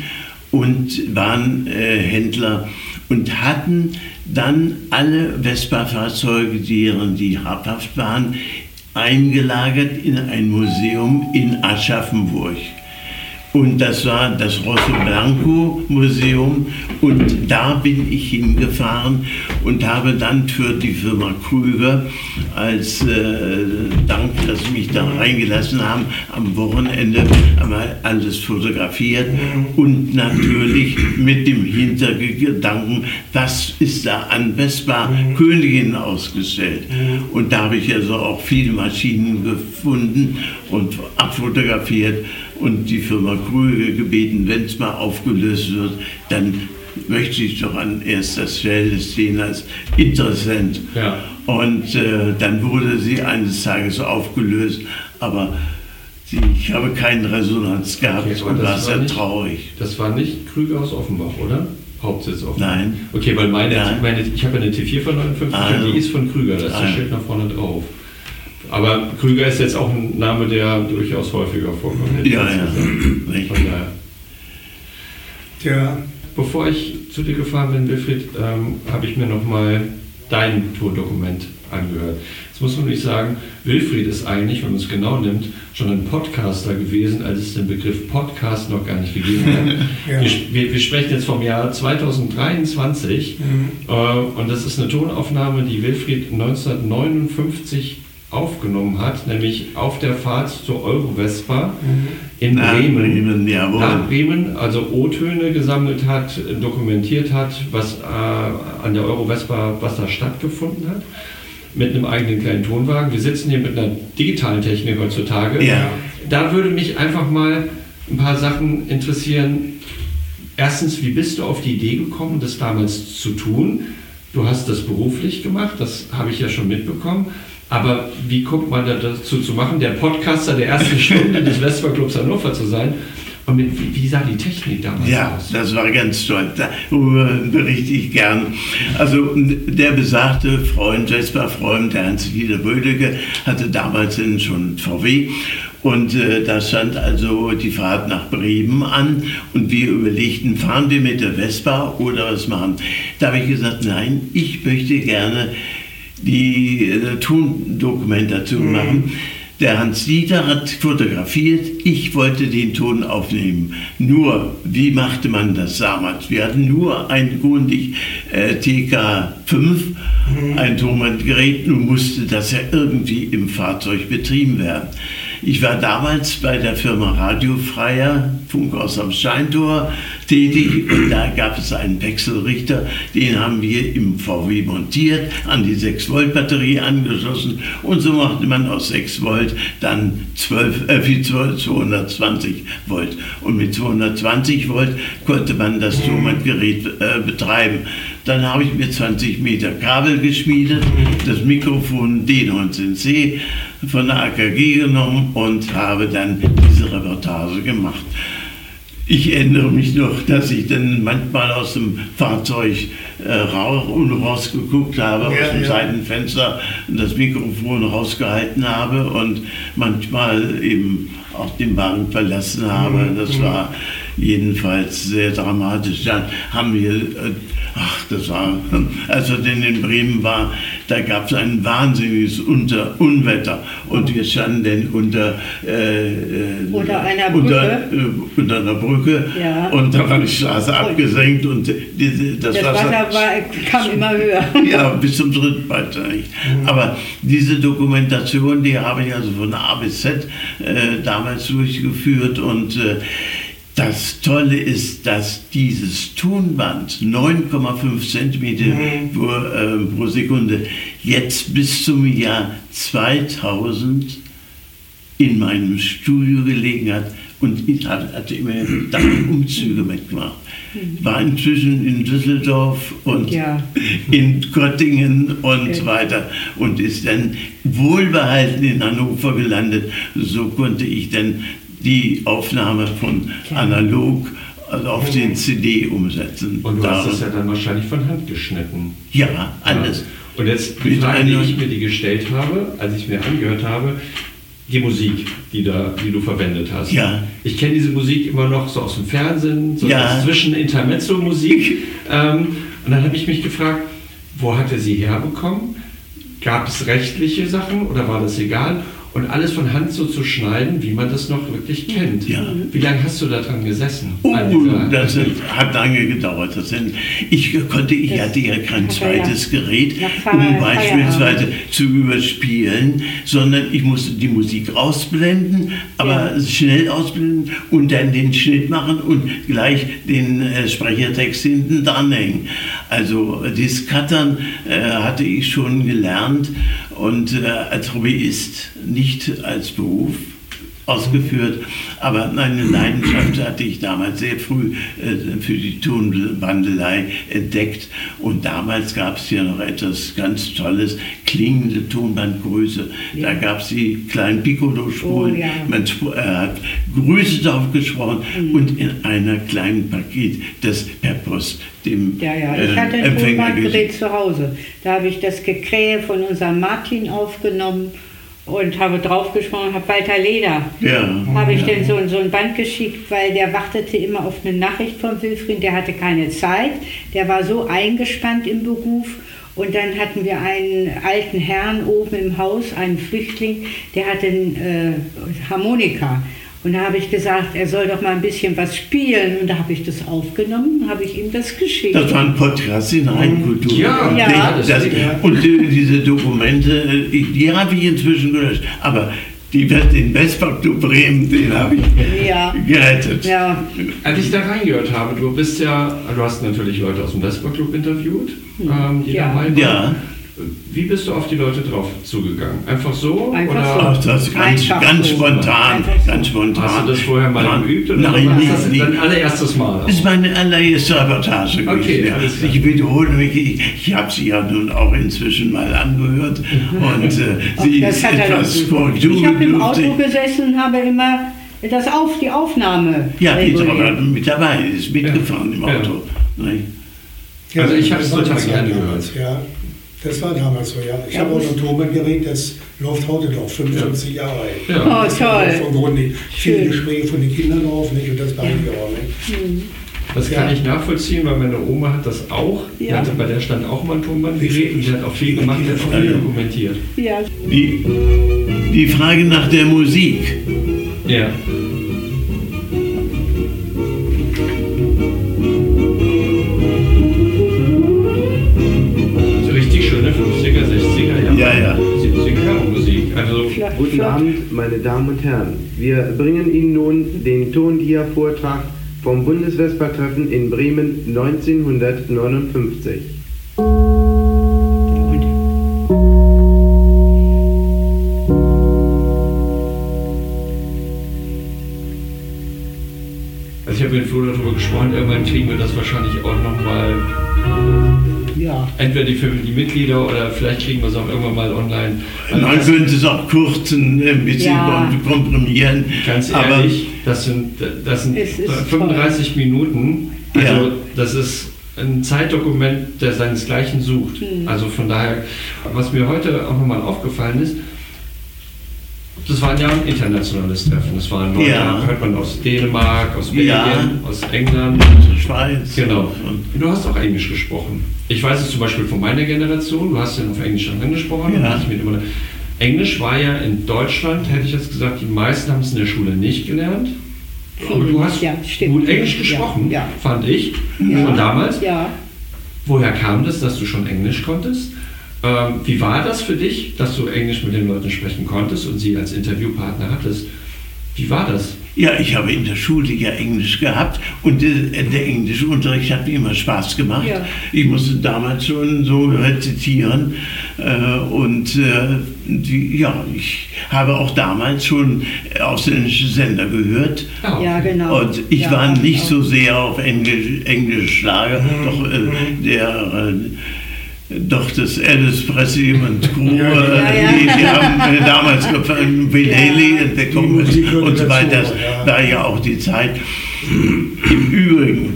und waren Händler und hatten dann alle Vespa-Fahrzeuge, deren die habhaft waren, eingelagert in ein Museum in Aschaffenburg. Und das war das Rosso Blanco Museum. Und da bin ich hingefahren und habe dann für die Firma Krüger als äh, Dank, dass sie mich da reingelassen haben, am Wochenende einmal alles fotografiert und natürlich mit dem Hintergedanken, was ist da an Vespa Königin ausgestellt. Und da habe ich also auch viele Maschinen gefunden und abfotografiert und die Firma Krüger gebeten, wenn es mal aufgelöst wird, dann möchte ich doch an erster Stelle stehen als Interessent. Ja. Und äh, dann wurde sie eines Tages aufgelöst, aber sie, ich habe keine Resonanz gehabt okay, und war sehr nicht, traurig. Das war nicht Krüger aus Offenbach, oder? Hauptsitz Offenbach? Nein. Okay, weil meine, meine ich habe eine T4 von 59 ah, und die ist von Krüger, da ist ah, steht nach vorne drauf. Aber Krüger ist jetzt auch ein Name, der durchaus häufiger vorkommt. Ja, ja. Von daher. Ja. Bevor ich zu dir gefahren bin, Wilfried, ähm, habe ich mir nochmal dein Tourdokument angehört. Jetzt muss man nicht sagen, Wilfried ist eigentlich, wenn man es genau nimmt, schon ein Podcaster gewesen, als es den Begriff Podcast noch gar nicht gegeben hat. ja. wir, wir, wir, sprechen jetzt vom Jahr 2023 mhm. äh, und das ist eine Tonaufnahme, die Wilfried 1959 aufgenommen hat, nämlich auf der Fahrt zur Eurovespa mhm. in Bremen. Bremen jawohl. Nach Bremen, also O-Töne gesammelt hat, dokumentiert hat, was äh, an der Eurovespa, was da stattgefunden hat, mit einem eigenen kleinen Tonwagen. Wir sitzen hier mit einer digitalen Technik heutzutage. Ja. Da würde mich einfach mal ein paar Sachen interessieren. Erstens, wie bist du auf die Idee gekommen, das damals zu tun? Du hast das beruflich gemacht, das habe ich ja schon mitbekommen. Aber wie kommt man da dazu zu machen, der Podcaster der ersten Stunde des Vespa-Clubs Hannover zu sein? Und mit, wie, wie, sah die Technik damals ja, aus? Ja, das war ganz toll. Darüber berichte ich gern. Also der besagte Freund, Vespa-Freund, der Hans-Dieter Bödecke, hatte damals schon VW und äh, da stand also die Fahrt nach Bremen an und wir überlegten, fahren wir mit der Vespa oder was machen? Da habe ich gesagt, nein, ich möchte gerne die äh, Tondokumentation mhm. machen. Der Hans Dieter hat fotografiert, ich wollte den Ton aufnehmen. Nur, wie machte man das damals? Wir hatten nur ein Grundig äh, TK5, mhm. ein Tonbandgerät, nun musste das ja irgendwie im Fahrzeug betrieben werden. Ich war damals bei der Firma Radiofreier, Funkhaus am Steintor, tätig und da gab es einen Wechselrichter, den haben wir im VW montiert, an die 6-Volt-Batterie angeschlossen und so machte man aus 6 Volt dann 12, äh, 220 Volt. Und mit 220 Volt konnte man das Tonbandgerät äh, betreiben. Dann habe ich mir 20 Meter Kabel geschmiedet, das Mikrofon D19C von der AKG genommen und habe dann diese Reportage gemacht. Ich erinnere mich noch, dass ich dann manchmal aus dem Fahrzeug äh, rausgeguckt habe, ja, aus dem ja. Seitenfenster das Mikrofon rausgehalten habe und manchmal eben auch den Wagen verlassen habe. Mhm. Das mhm. war jedenfalls sehr dramatisch. Dann haben wir, äh, ach, das war, als er denn in Bremen war, da gab es ein wahnsinniges Unter Unwetter und wir standen denn unter, äh, äh unter einer Brücke, unter, äh, unter einer Brücke ja. und da war die Straße abgesenkt und die, das, das, Wasser, Wasser war, kam immer höher. Ja, bis zum dritten Beitrag. Mhm. Aber diese Dokumentation, die habe ich also von A bis Z äh, damals durchgeführt und äh, das Tolle ist, dass dieses Tonband 9,5 cm mhm. pro, äh, pro Sekunde jetzt bis zum Jahr 2000 in meinem Studio gelegen hat und ich hatte immer Umzüge mitgemacht. Ich war inzwischen in Düsseldorf und ja. in Göttingen und okay. weiter und ist dann wohlbehalten in Hannover gelandet. So konnte ich dann die Aufnahme von analog also auf den CD umsetzen. Und du hast das ja dann wahrscheinlich von Hand geschnitten. Ja, alles. Ja. Und jetzt die Frage, die ich mir die gestellt habe, als ich mir angehört habe, die Musik, die, da, die du verwendet hast. Ja. Ich kenne diese Musik immer noch so aus dem Fernsehen, so ja. zwischen Intermezzo-Musik. ähm, und dann habe ich mich gefragt, wo hat er sie herbekommen? Gab es rechtliche Sachen oder war das egal? Und alles von Hand so zu schneiden, wie man das noch wirklich kennt. Ja. Wie lange hast du da dran gesessen? Oh, das hat lange gedauert. Das sind, ich konnte, ich hatte ja kein zweites Gerät, um beispielsweise zu überspielen, sondern ich musste die Musik ausblenden, aber ja. schnell ausblenden und dann den Schnitt machen und gleich den äh, Sprechertext hinten dranhängen. Also das Cuttern äh, hatte ich schon gelernt und äh, als Hobbyist, nicht als Beruf ausgeführt, aber eine Leidenschaft hatte ich damals sehr früh äh, für die Tonbandelei entdeckt und damals gab es ja noch etwas ganz Tolles, klingende Tonbandgröße. Ja. Da gab es die kleinen Piccolo-Spuren, oh, ja. man äh, hat Grüße drauf gesprochen mhm. und in einer kleinen Paket das per Post dem Ja, ja, ich äh, hatte ein Tonbandgerät zu Hause. Da habe ich das Gekrähe von unserem Martin aufgenommen und habe draufgesprochen, habe Walter Leder. Ja. Habe ich denn so, so ein Band geschickt, weil der wartete immer auf eine Nachricht von Wilfried, der hatte keine Zeit, der war so eingespannt im Beruf. Und dann hatten wir einen alten Herrn oben im Haus, einen Flüchtling, der hatte einen äh, Harmonika. Und da habe ich gesagt, er soll doch mal ein bisschen was spielen. Und da habe ich das aufgenommen, habe ich ihm das geschickt. Das war ein Podcast in Rheinkultur. Ja, ja. Das, das, und diese Dokumente, die habe ich inzwischen gelöscht. Aber die, den Vespa-Club Bremen, den habe ich ja. gerettet. Ja. Als ich da reingehört habe, du bist ja, du hast natürlich Leute aus dem Vespa-Club interviewt, hm. ähm, die ja. dabei waren. Ja. Wie bist du auf die Leute drauf zugegangen? Einfach so? Einfach oder? so. Ach, das ganz, ganz spontan. Ganz spontan. Hast du das vorher mal Nein, geübt? Oder nein, nicht, das dein allererstes Mal? Das ist meine allererste Reportage. Okay, ich wiederhole mich. Ich, ich habe sie ja nun auch inzwischen mal angehört. Und äh, sie das ist etwas korrektur. Ich habe im Auto gesessen und habe immer das auf, die Aufnahme. Ja, die ist aber mit dabei, ist mitgefahren ja. im Auto. Ja. Also ich habe es total gerne gehört. Ja. Das war damals so, ja. Ich ja, habe auch ein Tonbandgerät, das läuft heute noch, 55 ja. Jahre alt. Ja. Oh, toll. Vom Grunde viele Gespräche von den Kindern drauf nicht? und das behalte ich auch. Nicht? Mhm. Das kann ja. ich nachvollziehen, weil meine Oma hat das auch. Ja. Hatte, bei der stand auch mal ein Tonbandgerät und die hat auch viel gemacht, die hat auch viel dokumentiert. Ja. Die, die Frage nach der Musik. Ja. Also Guten Abend, meine Damen und Herren. Wir bringen Ihnen nun den Tondia-Vortrag vom Bundeswespertreffen in Bremen 1959. Also ich habe mit Flo darüber gesprochen, irgendwann kriegen wir das wahrscheinlich auch nochmal ja. entweder die, für die Mitglieder oder vielleicht kriegen wir es auch irgendwann mal online. Also Man könnte es auch kurzen, ein bisschen ja. komprimieren. Ganz ehrlich, das sind, das sind 35 toll. Minuten. Also ja. das ist ein Zeitdokument, der seinesgleichen sucht. Mhm. Also von daher, was mir heute auch nochmal aufgefallen ist, das war ja ein internationales Treffen. Das waren Leute, ja. hört man aus Dänemark, aus Belgien, ja. aus England. Schweiz. Genau. Und du hast auch Englisch gesprochen. Ich weiß es zum Beispiel von meiner Generation, du hast ja auf Englisch angesprochen. Ja. Englisch war ja in Deutschland, hätte ich jetzt gesagt, die meisten haben es in der Schule nicht gelernt. Aber du hast ja, gut Englisch gesprochen, ja, ja. fand ich, schon damals. Woher kam das, dass du schon Englisch konntest? Ähm, wie war das für dich, dass du Englisch mit den Leuten sprechen konntest und sie als Interviewpartner hattest? Wie war das? Ja, ich habe in der Schule ja Englisch gehabt und der, der englische Unterricht hat mir immer Spaß gemacht. Ja. Ich musste damals schon so rezitieren äh, und äh, die, ja, ich habe auch damals schon ausländische Sender gehört. Ja, genau. Und ich ja, war nicht auch. so sehr auf Englisch, Englisch Schlager, mhm. doch äh, der äh, doch das Alice Presley und Crew, ja, ja, die, die, haben damals gefallen, Bill ja, Haley entdeckung und, und so weiter. Das war ja auch die Zeit. Im Übrigen,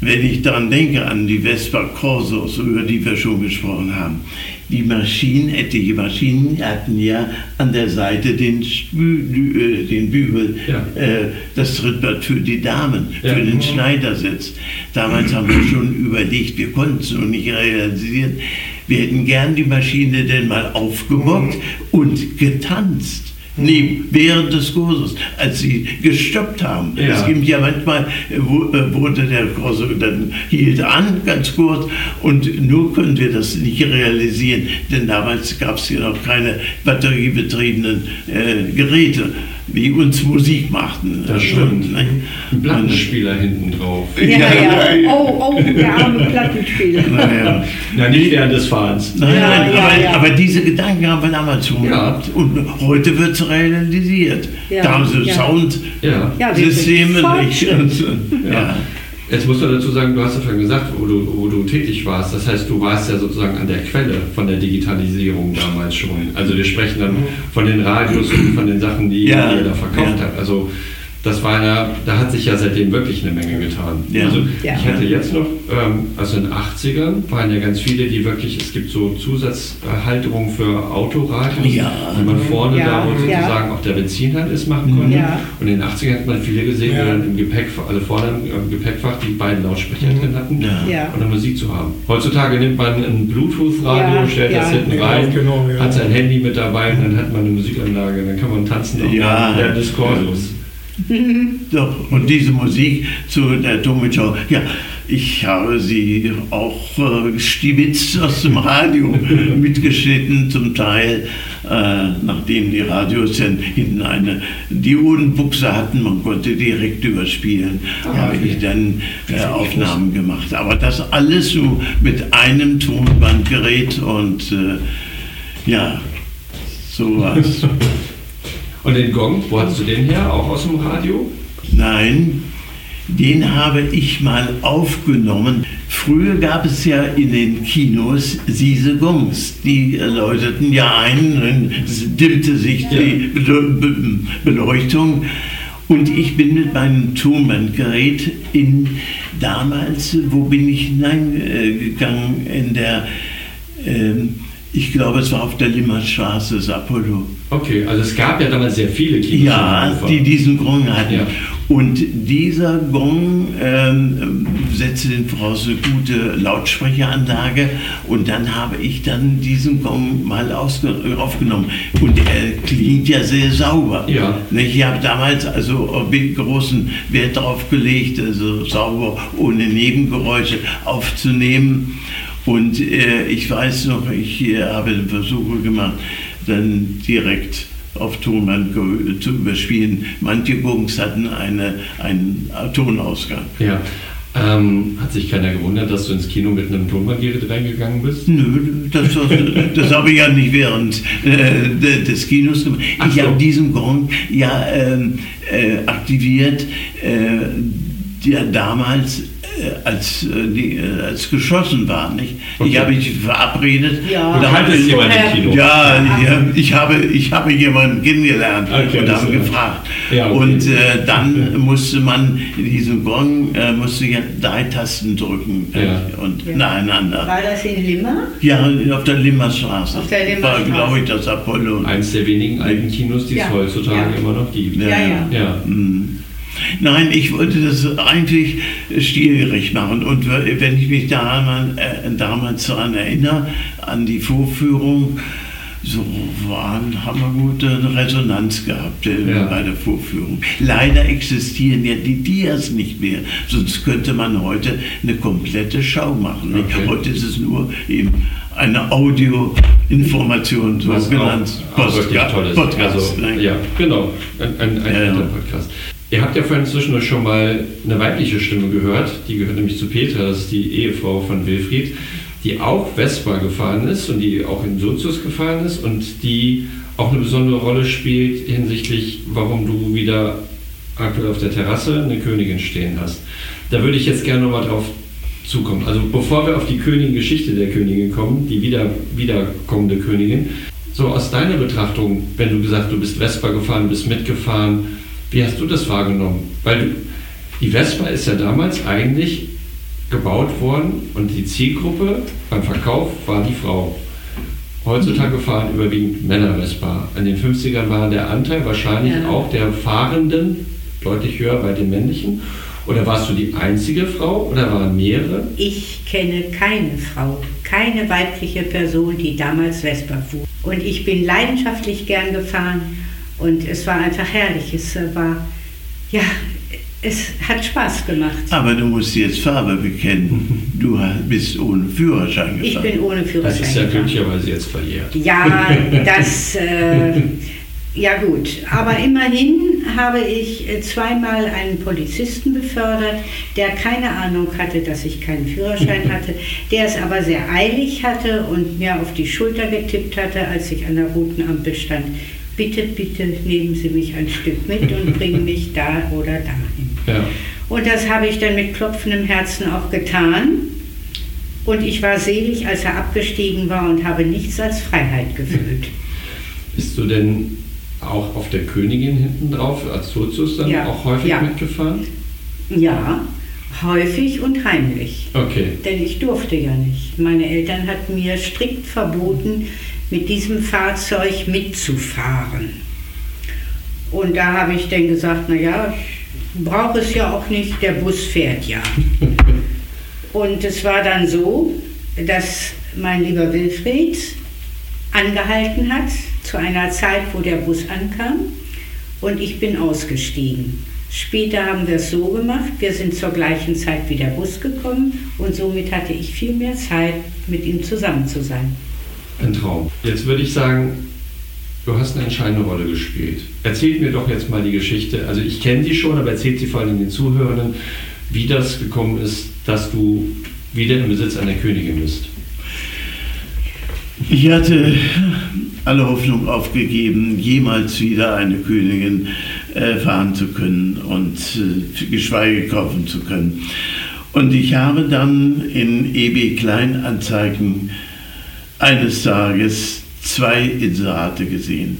wenn ich daran denke, an die Vespa Corsos, über die wir schon gesprochen haben, die Maschinen, etliche Maschinen hatten ja an der Seite den, Spül, äh, den Bügel, ja. äh, das Trittbrett für die Damen, ja. für den Schneidersitz. Damals haben wir schon überlegt, wir konnten es noch nicht realisieren, wir hätten gern die Maschine denn mal aufgemockt mhm. und getanzt. Nee, während des Kurses, als sie gestoppt haben. Ja. Es gibt ja manchmal, äh, äh, wurde der Kurs dann hielt an, ganz kurz, und nur können wir das nicht realisieren, denn damals gab es ja noch keine batteriebetriebenen äh, Geräte die uns Musik machten. Das stimmt. Ne? Ein Plattenspieler hinten drauf. Ja, ja. ja. Oh, oh, der arme Plattenspieler. Naja. Na, nicht während des Fahrens. Nein, ja, nein, ja, aber, aber, diese Gedanken haben wir damals schon gehabt. Und heute wird es realisiert. Da haben sie Soundsysteme. Ja. Jetzt musst du dazu sagen, du hast ja vorhin gesagt, wo du, wo du tätig warst. Das heißt, du warst ja sozusagen an der Quelle von der Digitalisierung damals schon. Also wir sprechen dann von den Radios und von den Sachen, die ja, ihr da verkauft ja. habt. Also das war ja, da hat sich ja seitdem wirklich eine Menge getan. Ja. Also ja. ich hatte jetzt noch, ähm, also in den 80ern waren ja ganz viele, die wirklich, es gibt so Zusatzhalterungen für Autoradios, ja. die man vorne ja. da, wo sozusagen auch der Benzinhand ist, machen konnte. Und in den 80ern hat man viele gesehen, die dann im Gepäck, alle vorne im Gepäckfach die beiden Lautsprecher mhm. drin hatten und dann Musik zu haben. Heutzutage nimmt man ein Bluetooth-Radio, stellt das hinten rein, genau, hat sein Handy mit dabei und dann hat man eine Musikanlage, dann kann man tanzen auch ja. während des Kursus. Doch, und diese Musik zu der Domitschau, ja, ich habe sie auch äh, stibitzt aus dem Radio mitgeschnitten, zum Teil, äh, nachdem die Radios dann hinten eine Diodenbuchse hatten, man konnte direkt überspielen, ah, habe ich dann äh, Aufnahmen gemacht. Aber das alles so mit einem Tonbandgerät und äh, ja, sowas. Und den Gong, wo hattest du den her? Auch aus dem Radio? Nein, den habe ich mal aufgenommen. Früher gab es ja in den Kinos diese Gongs, die läuteten ja ein, es dimmte sich die Beleuchtung. Und ich bin mit meinem Tonbandgerät in damals, wo bin ich hineingegangen, in der ähm, ich glaube, es war auf der Limmerstraße, das Apollo. Okay, also es gab ja damals sehr viele Kinos. Ja, die diesen Grund hatten. Ja. Und dieser Gong ähm, setzte den voraus eine gute Lautsprecheranlage und dann habe ich dann diesen Gong mal aufgenommen. Und er klingt ja sehr sauber. Ja. Ich habe damals also großen Wert darauf gelegt, also sauber, ohne Nebengeräusche aufzunehmen. Und äh, ich weiß noch, ich äh, habe Versuche gemacht, dann direkt auf Tonband zu überspielen. Manche Gungs hatten eine, einen Tonausgang. Ja. Ähm, hat sich keiner gewundert, dass du ins Kino mit einem Tonbandgerät reingegangen bist? Nö, das, das, das habe ich ja nicht während äh, des Kinos gemacht. Ich so. habe diesen Gong ja ähm, äh, aktiviert, äh, der damals als, äh, die, äh, als geschossen war. Nicht? Okay. Ich habe mich verabredet. Ja, da hat es jemand im Kino. Ja, ja, ich, habe, ich habe jemanden kennengelernt okay, und habe gefragt. Ja, okay. Und äh, dann musste man in diesem Gong äh, musste ja drei Tasten drücken ja. und ja. nacheinander. War das in Limmer? Ja, auf der Limmerstraße. Auf der Limmerstraße. War, glaube ich, das Apollo. Eins der wenigen alten Kinos, die es heutzutage immer noch gibt. Ja, ja. ja. Mhm. Nein, ich wollte das eigentlich stilgerecht machen. Und wenn ich mich daran, äh, damals daran erinnere, an die Vorführung, so waren, haben wir gute Resonanz gehabt äh, ja. bei der Vorführung. Leider existieren ja die Dias nicht mehr, sonst könnte man heute eine komplette Schau machen. Okay. Heute ist es nur eben eine Audioinformation, so genannt. Podcast. Also, ja, genau, ein, ein, ein ja, Podcast. Ihr habt ja vorhin zwischendurch schon mal eine weibliche Stimme gehört, die gehört nämlich zu Petra, das ist die Ehefrau von Wilfried, die auch Vespa gefahren ist und die auch in Sozius gefahren ist und die auch eine besondere Rolle spielt hinsichtlich, warum du wieder aktuell auf der Terrasse eine Königin stehen hast. Da würde ich jetzt gerne nochmal drauf zukommen. Also bevor wir auf die Königin-Geschichte der Königin kommen, die wieder, wiederkommende Königin, so aus deiner Betrachtung, wenn du gesagt, du bist Vespa gefahren, bist mitgefahren, wie hast du das wahrgenommen? Weil die Vespa ist ja damals eigentlich gebaut worden und die Zielgruppe beim Verkauf war die Frau. Heutzutage fahren überwiegend Männer Vespa. In den 50ern war der Anteil wahrscheinlich ja. auch der Fahrenden deutlich höher bei den männlichen. Oder warst du die einzige Frau oder waren mehrere? Ich kenne keine Frau, keine weibliche Person, die damals Vespa fuhr. Und ich bin leidenschaftlich gern gefahren und es war einfach herrlich. Es war, ja, es hat Spaß gemacht. Aber du musst jetzt Farbe bekennen. Du bist ohne Führerschein gefahren. Ich bin ohne Führerschein. Das ist ja glücklicherweise jetzt verjährt. Ja, das. Äh, ja gut, aber immerhin habe ich äh, zweimal einen Polizisten befördert, der keine Ahnung hatte, dass ich keinen Führerschein hatte, der es aber sehr eilig hatte und mir auf die Schulter getippt hatte, als ich an der roten Ampel stand bitte, bitte nehmen Sie mich ein Stück mit und bringen mich da oder dahin. Ja. Und das habe ich dann mit klopfendem Herzen auch getan. Und ich war selig, als er abgestiegen war und habe nichts als Freiheit gefühlt. Bist du denn auch auf der Königin hinten drauf als Sozius dann ja. auch häufig ja. mitgefahren? Ja, häufig und heimlich. Okay. Denn ich durfte ja nicht. Meine Eltern hatten mir strikt verboten, mit diesem Fahrzeug mitzufahren. Und da habe ich dann gesagt, naja, ich brauche es ja auch nicht, der Bus fährt ja. Und es war dann so, dass mein lieber Wilfried angehalten hat zu einer Zeit, wo der Bus ankam und ich bin ausgestiegen. Später haben wir es so gemacht, wir sind zur gleichen Zeit wie der Bus gekommen und somit hatte ich viel mehr Zeit, mit ihm zusammen zu sein. Ein Traum. Jetzt würde ich sagen, du hast eine entscheidende Rolle gespielt. Erzählt mir doch jetzt mal die Geschichte. Also ich kenne sie schon, aber erzählt sie vor allem den Zuhörern, wie das gekommen ist, dass du wieder im Besitz einer Königin bist. Ich hatte alle Hoffnung aufgegeben, jemals wieder eine Königin äh, fahren zu können und äh, geschweige kaufen zu können. Und ich habe dann in EB Kleinanzeigen eines Tages zwei Inserate gesehen.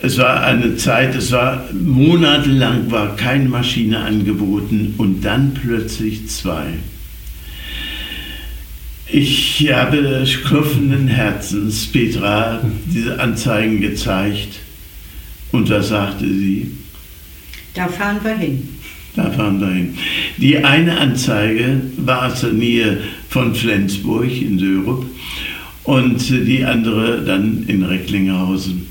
Es war eine Zeit, es war monatelang war keine Maschine angeboten und dann plötzlich zwei. Ich habe klopfenden Herzens Petra diese Anzeigen gezeigt und da sagte sie? Da fahren wir hin. Da fahren wir hin. Die eine Anzeige war aus der Nähe von Flensburg in Sörup und die andere dann in Recklinghausen.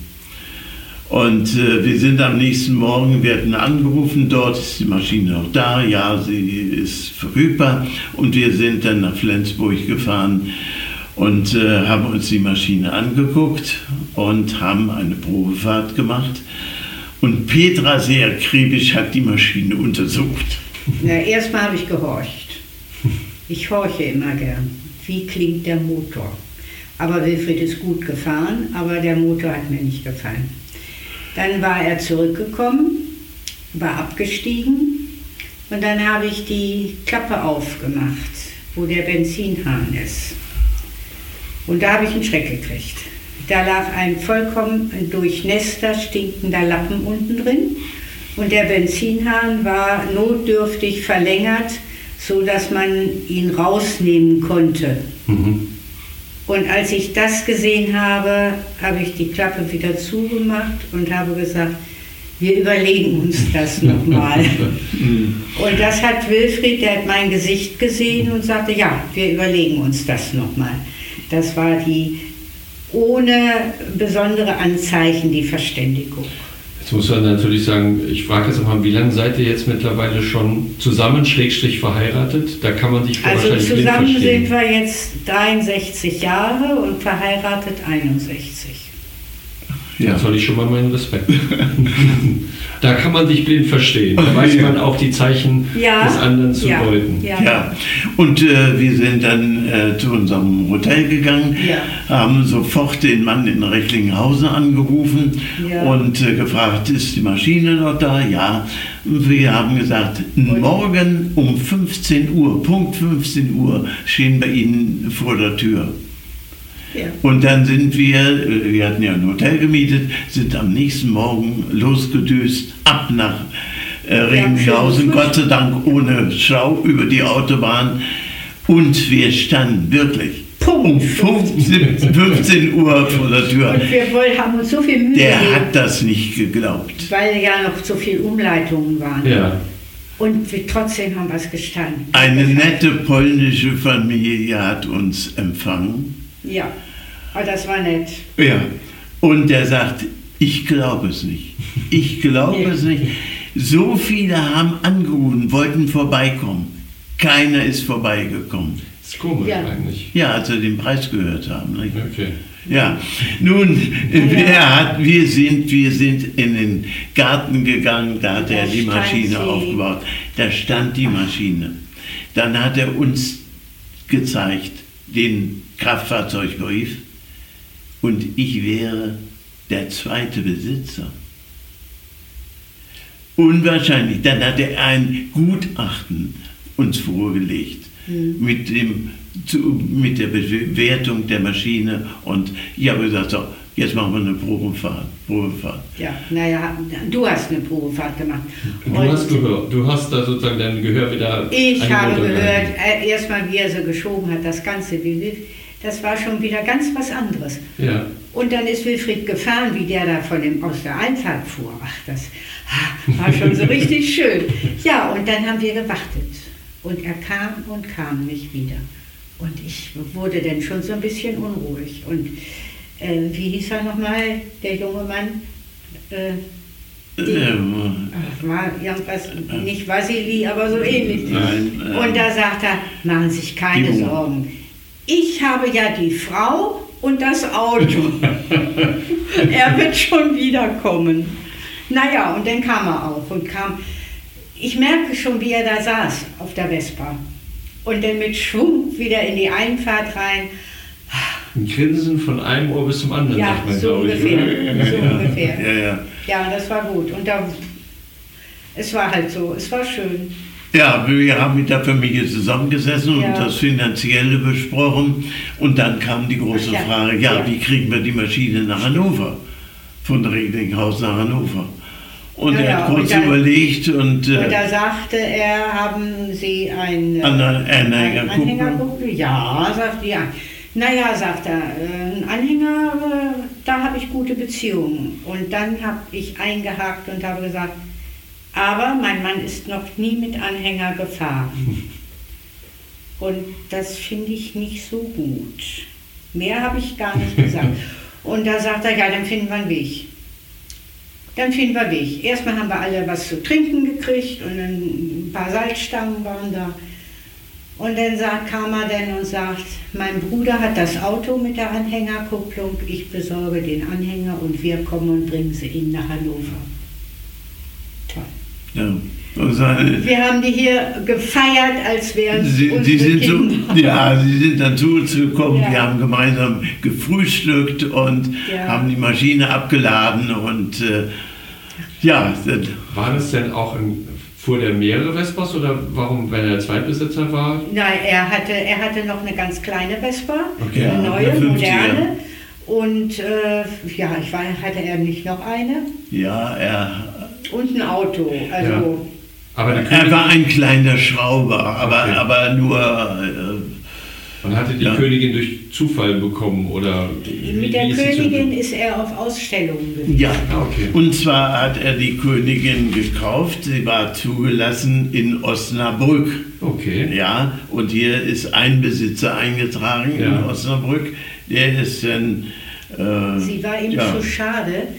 Und äh, wir sind am nächsten Morgen, wir hatten angerufen, dort ist die Maschine noch da, ja, sie ist verfügbar. Und wir sind dann nach Flensburg gefahren und äh, haben uns die Maschine angeguckt und haben eine Probefahrt gemacht. Und Petra sehr akribisch hat die Maschine untersucht. Na, erstmal habe ich gehorcht. Ich horche immer gern. Wie klingt der Motor? Aber Wilfried ist gut gefahren, aber der Motor hat mir nicht gefallen. Dann war er zurückgekommen, war abgestiegen und dann habe ich die Klappe aufgemacht, wo der Benzinhahn ist. Und da habe ich einen Schreck gekriegt. Da lag ein vollkommen durchnässter, stinkender Lappen unten drin und der Benzinhahn war notdürftig verlängert, so dass man ihn rausnehmen konnte. Mhm. Und als ich das gesehen habe, habe ich die Klappe wieder zugemacht und habe gesagt, wir überlegen uns das nochmal. und das hat Wilfried, der hat mein Gesicht gesehen und sagte, ja, wir überlegen uns das nochmal. Das war die ohne besondere Anzeichen die Verständigung. Jetzt muss man natürlich sagen, ich frage jetzt mal, wie lange seid ihr jetzt mittlerweile schon zusammen, Schrägstrich verheiratet? Da kann man sich also wahrscheinlich zusammen sind wir jetzt 63 Jahre und verheiratet 61. Ja. Da soll ich schon mal meinen Respekt. da kann man sich blind verstehen. Da weiß man auch die Zeichen ja. des anderen zu ja. deuten. Ja. ja. Und äh, wir sind dann äh, zu unserem Hotel gegangen, haben sofort den Mann in Recklinghausen angerufen und äh, gefragt, ist die Maschine noch da? Ja. Wir haben gesagt, morgen um 15 Uhr, Punkt 15 Uhr, stehen wir Ihnen vor der Tür. Und dann sind wir, wir hatten ja ein Hotel gemietet, sind am nächsten Morgen losgedüst, ab nach äh, Regenhausen, Gott sei Dank ohne Schau über die Autobahn. Und wir standen wirklich um 15, 15 Uhr vor der Tür. Und wir wohl, haben uns so viel Mühe Der gegeben, hat das nicht geglaubt. Weil ja noch so viele Umleitungen waren. Ja. Und wir, trotzdem haben wir es gestanden. Eine nette polnische Familie hat uns empfangen. Ja. Aber ah, das war nett. Ja. Und der sagt, ich glaube es nicht. Ich glaube ja. es nicht. So viele haben angerufen, wollten vorbeikommen. Keiner ist vorbeigekommen. Das ist komisch ja. eigentlich. Ja, als sie den Preis gehört haben. Nicht? Okay. Ja, nun, wer hat, wir, sind, wir sind in den Garten gegangen, da hat da er die Maschine sie. aufgebaut. Da stand die Maschine. Dann hat er uns gezeigt, den Kraftfahrzeugbrief und ich wäre der zweite Besitzer. Unwahrscheinlich. Dann hat er ein Gutachten uns vorgelegt mhm. mit, dem, zu, mit der Bewertung der Maschine und ich habe gesagt, so, jetzt machen wir eine Probefahrt. Probefahrt. Ja, naja, du hast eine Probefahrt gemacht. Du und hast gehört, du hast da sozusagen dein Gehör wieder. Ich habe gehört, äh, erstmal wie er so geschoben hat, das Ganze, wie das war schon wieder ganz was anderes. Ja. Und dann ist Wilfried gefahren, wie der da von dem, aus der Einfahrt fuhr. Ach, das war schon so richtig schön. Ja, und dann haben wir gewartet. Und er kam und kam nicht wieder. Und ich wurde dann schon so ein bisschen unruhig. Und äh, wie hieß er nochmal, der junge Mann? Äh, die, ähm, war irgendwas, nicht Vasili, aber so ähnlich. Nein, äh, und da sagt er, machen Sie sich keine Sorgen ich habe ja die Frau und das Auto. er wird schon wiederkommen. Naja, und dann kam er auch und kam. Ich merke schon, wie er da saß auf der Vespa. Und dann mit Schwung wieder in die Einfahrt rein. Ein Grinsen von einem Ohr bis zum anderen, ja, sagt man, so ungefähr. Ich, so ungefähr. Ja, ja. ja, das war gut. Und da, es war halt so, es war schön. Ja, wir haben mit der Familie zusammengesessen ja. und das Finanzielle besprochen. Und dann kam die große ja. Frage, ja, ja, wie kriegen wir die Maschine nach Hannover? Von Reglinghaus nach Hannover. Und er hat kurz und dann, überlegt und, äh, und da sagte er, haben Sie ein, Anhängerkuppel? Anhängerkuppel? Ja, sagt ja. Naja, sagt er, äh, ein Anhänger, äh, da habe ich gute Beziehungen. Und dann habe ich eingehakt und habe gesagt, Aber mein Mann ist noch nie mit Anhänger gefahren. Und das finde ich nicht so gut. Mehr habe ich gar nicht gesagt. Und da sagt er, ja, dann finden wir einen Weg. Dann finden wir einen Weg. Erstmal haben wir alle was zu trinken gekriegt und ein paar Salzstangen waren da. Und dann sagt, kam er dann und sagt, mein Bruder hat das Auto mit der Anhängerkupplung, ich besorge den Anhänger und wir kommen und bringen sie Ihnen nach Hannover. Toll. Ja. Also, wir haben die hier gefeiert, als wären sie, die sind so, Ja, sie sind dann zu uns gekommen, ja. wir haben gemeinsam gefrühstückt und ja. haben die Maschine abgeladen und äh, ja. War das denn auch ein Fuhr der mehrere Vespas oder warum, wenn er Zweitbesitzer war? Nein, er hatte, er hatte noch eine ganz kleine Vespa, okay. eine neue, eine moderne. Und äh, ja, ich weiß, hatte er nicht noch eine? Ja, er. Und ein Auto. Also ja. Aber er war ein kleiner Schrauber, aber, okay. aber nur. Äh, man hatte die ja. Königin durch Zufall bekommen oder? Mit der Königin ist er auf Ausstellungen gegangen. Ja, okay. Und zwar hat er die Königin gekauft. Sie war zugelassen in Osnabrück. Okay. Ja, und hier ist ein Besitzer eingetragen ja. in Osnabrück. Der ist dann. Äh, Sie war ihm ja. zu schade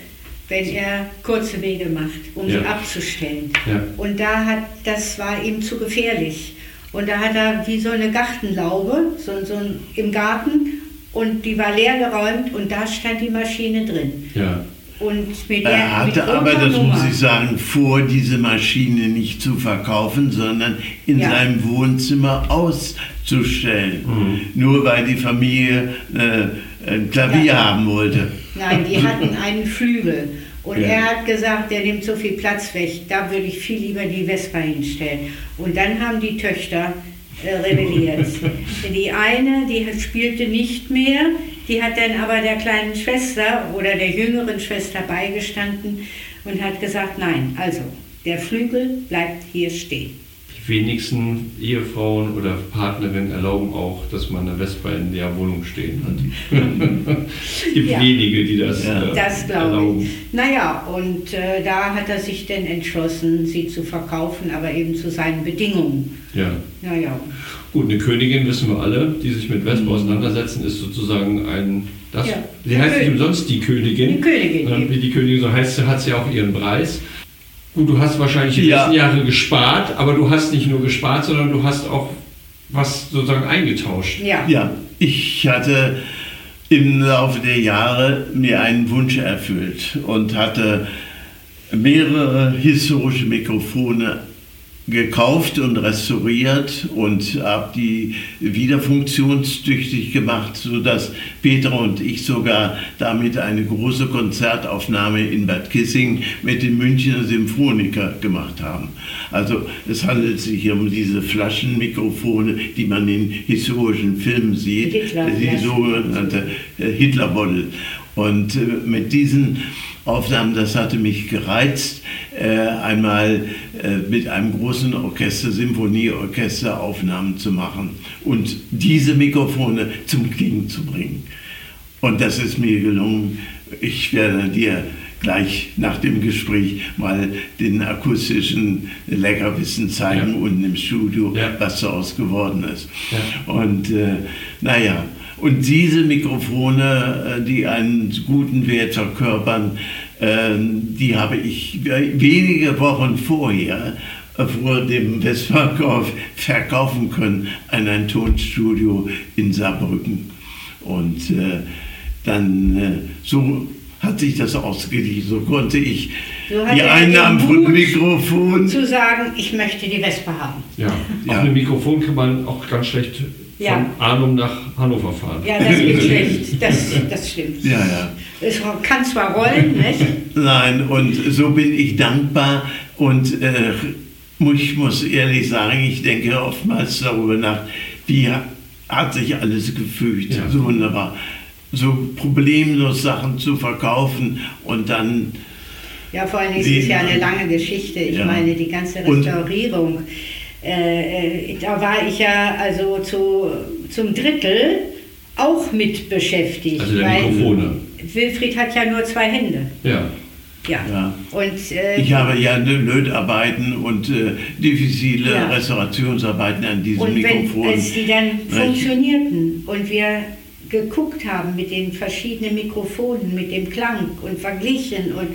wenn er kurze Wege macht, um ja. sie abzustellen. Ja. Und da hat, das war ihm zu gefährlich. Und da hat er wie so eine Gartenlaube so, so im Garten und die war leer geräumt und da stand die Maschine drin. Ja. Und mit der, er hatte aber, das Nummer. muss ich sagen, vor, diese Maschine nicht zu verkaufen, sondern in ja. seinem Wohnzimmer auszustellen. Mhm. Nur weil die Familie äh, ein Klavier ja. haben wollte. Nein, die hatten einen Flügel. Und ja. er hat gesagt, der nimmt so viel Platz weg, da würde ich viel lieber die Vespa hinstellen. Und dann haben die Töchter äh, rebelliert. die eine, die spielte nicht mehr, die hat dann aber der kleinen Schwester oder der jüngeren Schwester beigestanden und hat gesagt, nein, also der Flügel bleibt hier stehen wenigsten Ehefrauen oder Partnerinnen erlauben auch, dass man eine Vespa in der Wohnung stehen hat. es gibt ja. wenige, die das, ja. äh, das erlauben. Ich. Naja, und äh, da hat er sich dann entschlossen, sie zu verkaufen, aber eben zu seinen Bedingungen. Ja. Naja. Gut, eine Königin wissen wir alle, die sich mit Vespa mhm. auseinandersetzen, ist sozusagen ein. Das, ja. Sie heißt nicht umsonst die Königin. Die Königin. Wie die Königin so heißt, hat sie auch ihren Preis. Gut, du hast wahrscheinlich die ja. letzten Jahre gespart, aber du hast nicht nur gespart, sondern du hast auch was sozusagen eingetauscht. Ja. Ja, ich hatte im Laufe der Jahre mir einen Wunsch erfüllt und hatte mehrere historische Mikrofone gekauft und restauriert und habe die wieder funktionstüchtig gemacht, sodass Peter und ich sogar damit eine große Konzertaufnahme in Bad Kissing mit den Münchner Symphoniker gemacht haben. Also es handelt sich hier um diese Flaschenmikrofone, die man in historischen Filmen sieht, Hitler, die sogenannte äh, Hitlerbottle. Und äh, mit diesen Aufnahmen, das hatte mich gereizt, äh, einmal mit einem großen Orchester, Symphonieorchester Aufnahmen zu machen und diese Mikrofone zum Klingen zu bringen. Und das ist mir gelungen. Ich werde dir gleich nach dem Gespräch mal den akustischen Leckerwissen zeigen ja. unten im Studio, ja. was daraus geworden ist. Ja. Und äh, naja, und diese Mikrofone, äh, die einen guten Wert verkörpern, die habe ich wenige Wochen vorher äh, vor dem Westverkauf verkaufen können an ein Tonstudio in Saarbrücken. Und äh, dann äh, so hat sich das ausgeglichen. So konnte ich die Einnahmen von Mikrofon. Zu sagen, ich möchte die Vespa haben. Ja, ja. auf einem Mikrofon kann man auch ganz schlecht ja. von Arnhem nach Hannover fahren. Ja, das geht schlecht. Das, das stimmt. Ja, ja. Es kann zwar rollen, nicht? Nein, und so bin ich dankbar und äh, ich muss ehrlich sagen, ich denke oftmals darüber nach, wie hat sich alles gefügt. Ja. So wunderbar. So problemlos Sachen zu verkaufen und dann. Ja, vor allem ist es ja eine lange Geschichte. Ich ja. meine, die ganze Restaurierung. Äh, äh, da war ich ja also zu, zum Drittel auch mit beschäftigt. Also der Mikrofone. Wilfried hat ja nur zwei Hände. Ja. Ja. Ja. Und, äh, Ich habe ja ne- Lötarbeiten und äh, diffizile Ja. Restaurationsarbeiten an diesem Und wenn, Mikrofon. als die dann funktionierten und wir geguckt haben mit den verschiedenen Mikrofonen, mit dem Klang und verglichen und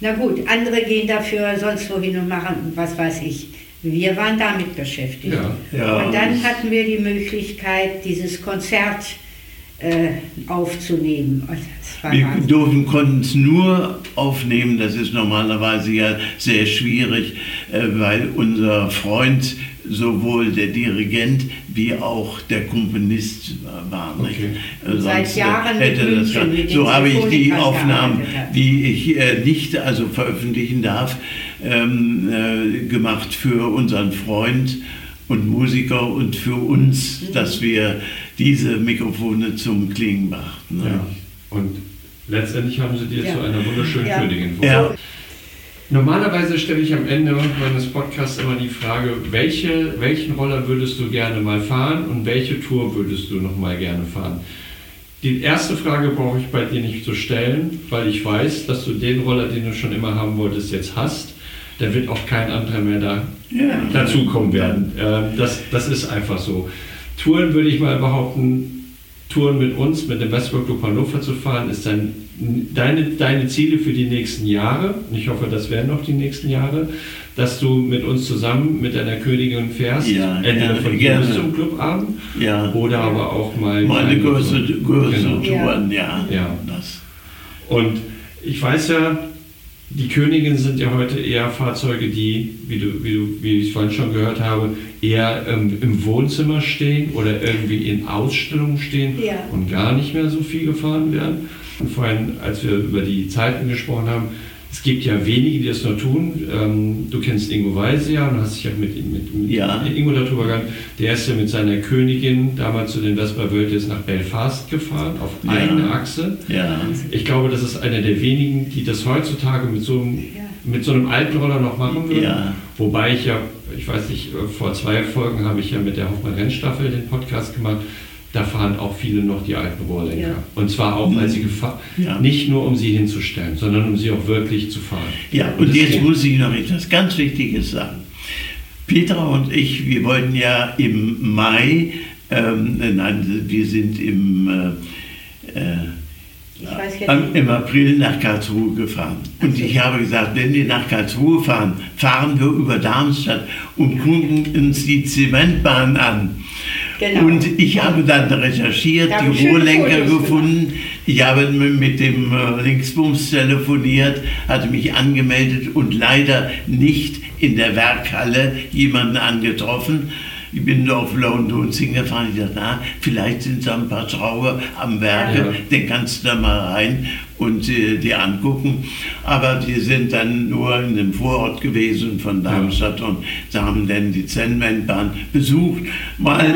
na gut, andere gehen dafür sonst wohin und machen was weiß ich. Wir waren damit beschäftigt. Ja. Ja. Und dann hatten wir die Möglichkeit, dieses Konzert äh, aufzunehmen. Und das war Wir durften, konnten es nur aufnehmen, das ist normalerweise ja sehr schwierig, äh, weil unser Freund sowohl der Dirigent wie auch der Komponist äh, war. Nicht? Okay. Äh, Seit äh, Jahren hätte das München, So habe ich die Aufnahmen, die ich äh, nicht also veröffentlichen darf, ähm, äh, gemacht für unseren Freund und Musiker und für uns, Mhm. dass wir diese Mikrofone zum Klingen brachten. ne? Ja. Und letztendlich haben sie dir Ja. zu einer wunderschönen Ja. Königin vor. Ja. Normalerweise stelle ich am Ende meines Podcasts immer die Frage, welche, welchen Roller würdest du gerne mal fahren und welche Tour würdest du noch mal gerne fahren? Die erste Frage brauche ich bei dir nicht zu stellen, weil ich weiß, dass du den Roller, den du schon immer haben wolltest, jetzt hast. Da wird auch kein anderer mehr da Ja. dazukommen werden. Ähm, Das, das ist einfach so. Touren würde ich mal behaupten, Touren mit uns, mit dem Westworld Club Hannover zu fahren, ist dann deine, deine Ziele für die nächsten Jahre. Und ich hoffe, das werden noch die nächsten Jahre, dass du mit uns zusammen mit deiner Königin fährst, Ja, entweder von hier bis zum Clubabend Ja. oder aber auch mal Meine größere, Touren. Genau. Touren, ja. Ja. Und ich weiß ja, die Königinnen sind ja heute eher Fahrzeuge, die, wie, du, wie, du, wie ich vorhin schon gehört habe, eher ähm, im Wohnzimmer stehen oder irgendwie in Ausstellungen stehen Ja. und gar nicht mehr so viel gefahren werden. Und vorhin, als wir über die Zeiten gesprochen haben, es gibt ja wenige, die das nur tun. Ähm, du kennst Ingo Weise ja und hast dich ja mit, mit, mit Ja. Ingo darüber gegangen. Der ist ja mit seiner Königin damals zu den Vespa Worlds nach Belfast gefahren, auf Ja. eigene Achse. Ja. Ich glaube, das ist einer der wenigen, die das heutzutage mit so einem, mit so einem alten Roller noch machen würden. Wobei ich ja, ich weiß nicht, vor zwei Folgen habe ich ja mit der Hoffmann-Rennstaffel den Podcast gemacht. Da fahren auch viele noch die alten Rohrlenker. Ja. Und zwar auch, weil sie gefahren, Ja. nicht nur um sie hinzustellen, sondern um sie auch wirklich zu fahren. Ja, Und und jetzt muss ich noch etwas ganz Wichtiges sagen. Petra und ich, wir wollten ja im Mai, ähm, nein, wir sind im, äh, äh, Ich weiß jetzt am- im April nach Karlsruhe gefahren. Und ich habe gesagt, wenn wir nach Karlsruhe fahren, fahren wir über Darmstadt und gucken uns die Zementbahn an. Genau. Und ich habe dann recherchiert, Da die Fotos gefunden. Ich habe mit dem äh, Linksbums telefoniert, hatte mich angemeldet und leider nicht in der Werkhalle jemanden angetroffen. Ich bin auf London gefahren. Ich dachte, na, vielleicht sind da ein paar Schrauber am Werke, Ja. den kannst du da mal rein und äh, dir angucken. Aber die sind dann nur in dem Vorort gewesen von Darmstadt und sie haben dann die Zennwendbahn besucht. Mal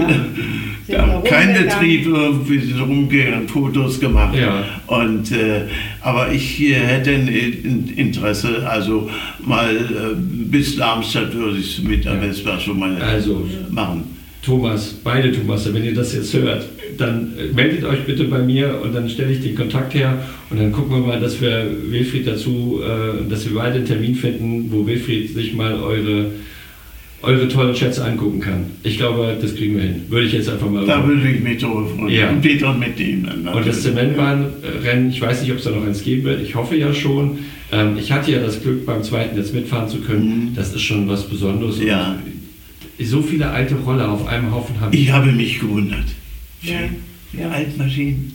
Ja. ja, kein. Betrieb, irgendwie sind rumgegangen, Fotos gemacht. Ja. Und, äh, aber ich hätte ein In- Interesse, also mal äh, bis Darmstadt würde ich es mit der Ja. Vespa schon mal Also, machen. Thomas, beide Thomasse, wenn ihr das jetzt hört, dann äh, meldet euch bitte bei mir und dann stelle ich den Kontakt her und dann gucken wir mal, dass wir Wilfried dazu, äh, dass wir beide einen Termin finden, wo Wilfried sich mal eure, eure tollen Schätze angucken kann. Ich glaube, das kriegen wir hin. Würde ich jetzt einfach mal Da würde ich mich drüber freuen. Ja. Und Peter mitnehmen. Und das natürlich. Zementbahnrennen, ich weiß nicht, ob es da noch eins geben wird. Ich hoffe ja schon. Ähm, ich hatte ja das Glück, beim zweiten jetzt mitfahren zu können. Mhm. Das ist schon was Besonderes. Ja. Und so viele alte Roller auf einem Haufen habe ich. Ich habe mich gewundert. Ja. Die Altmaschinen.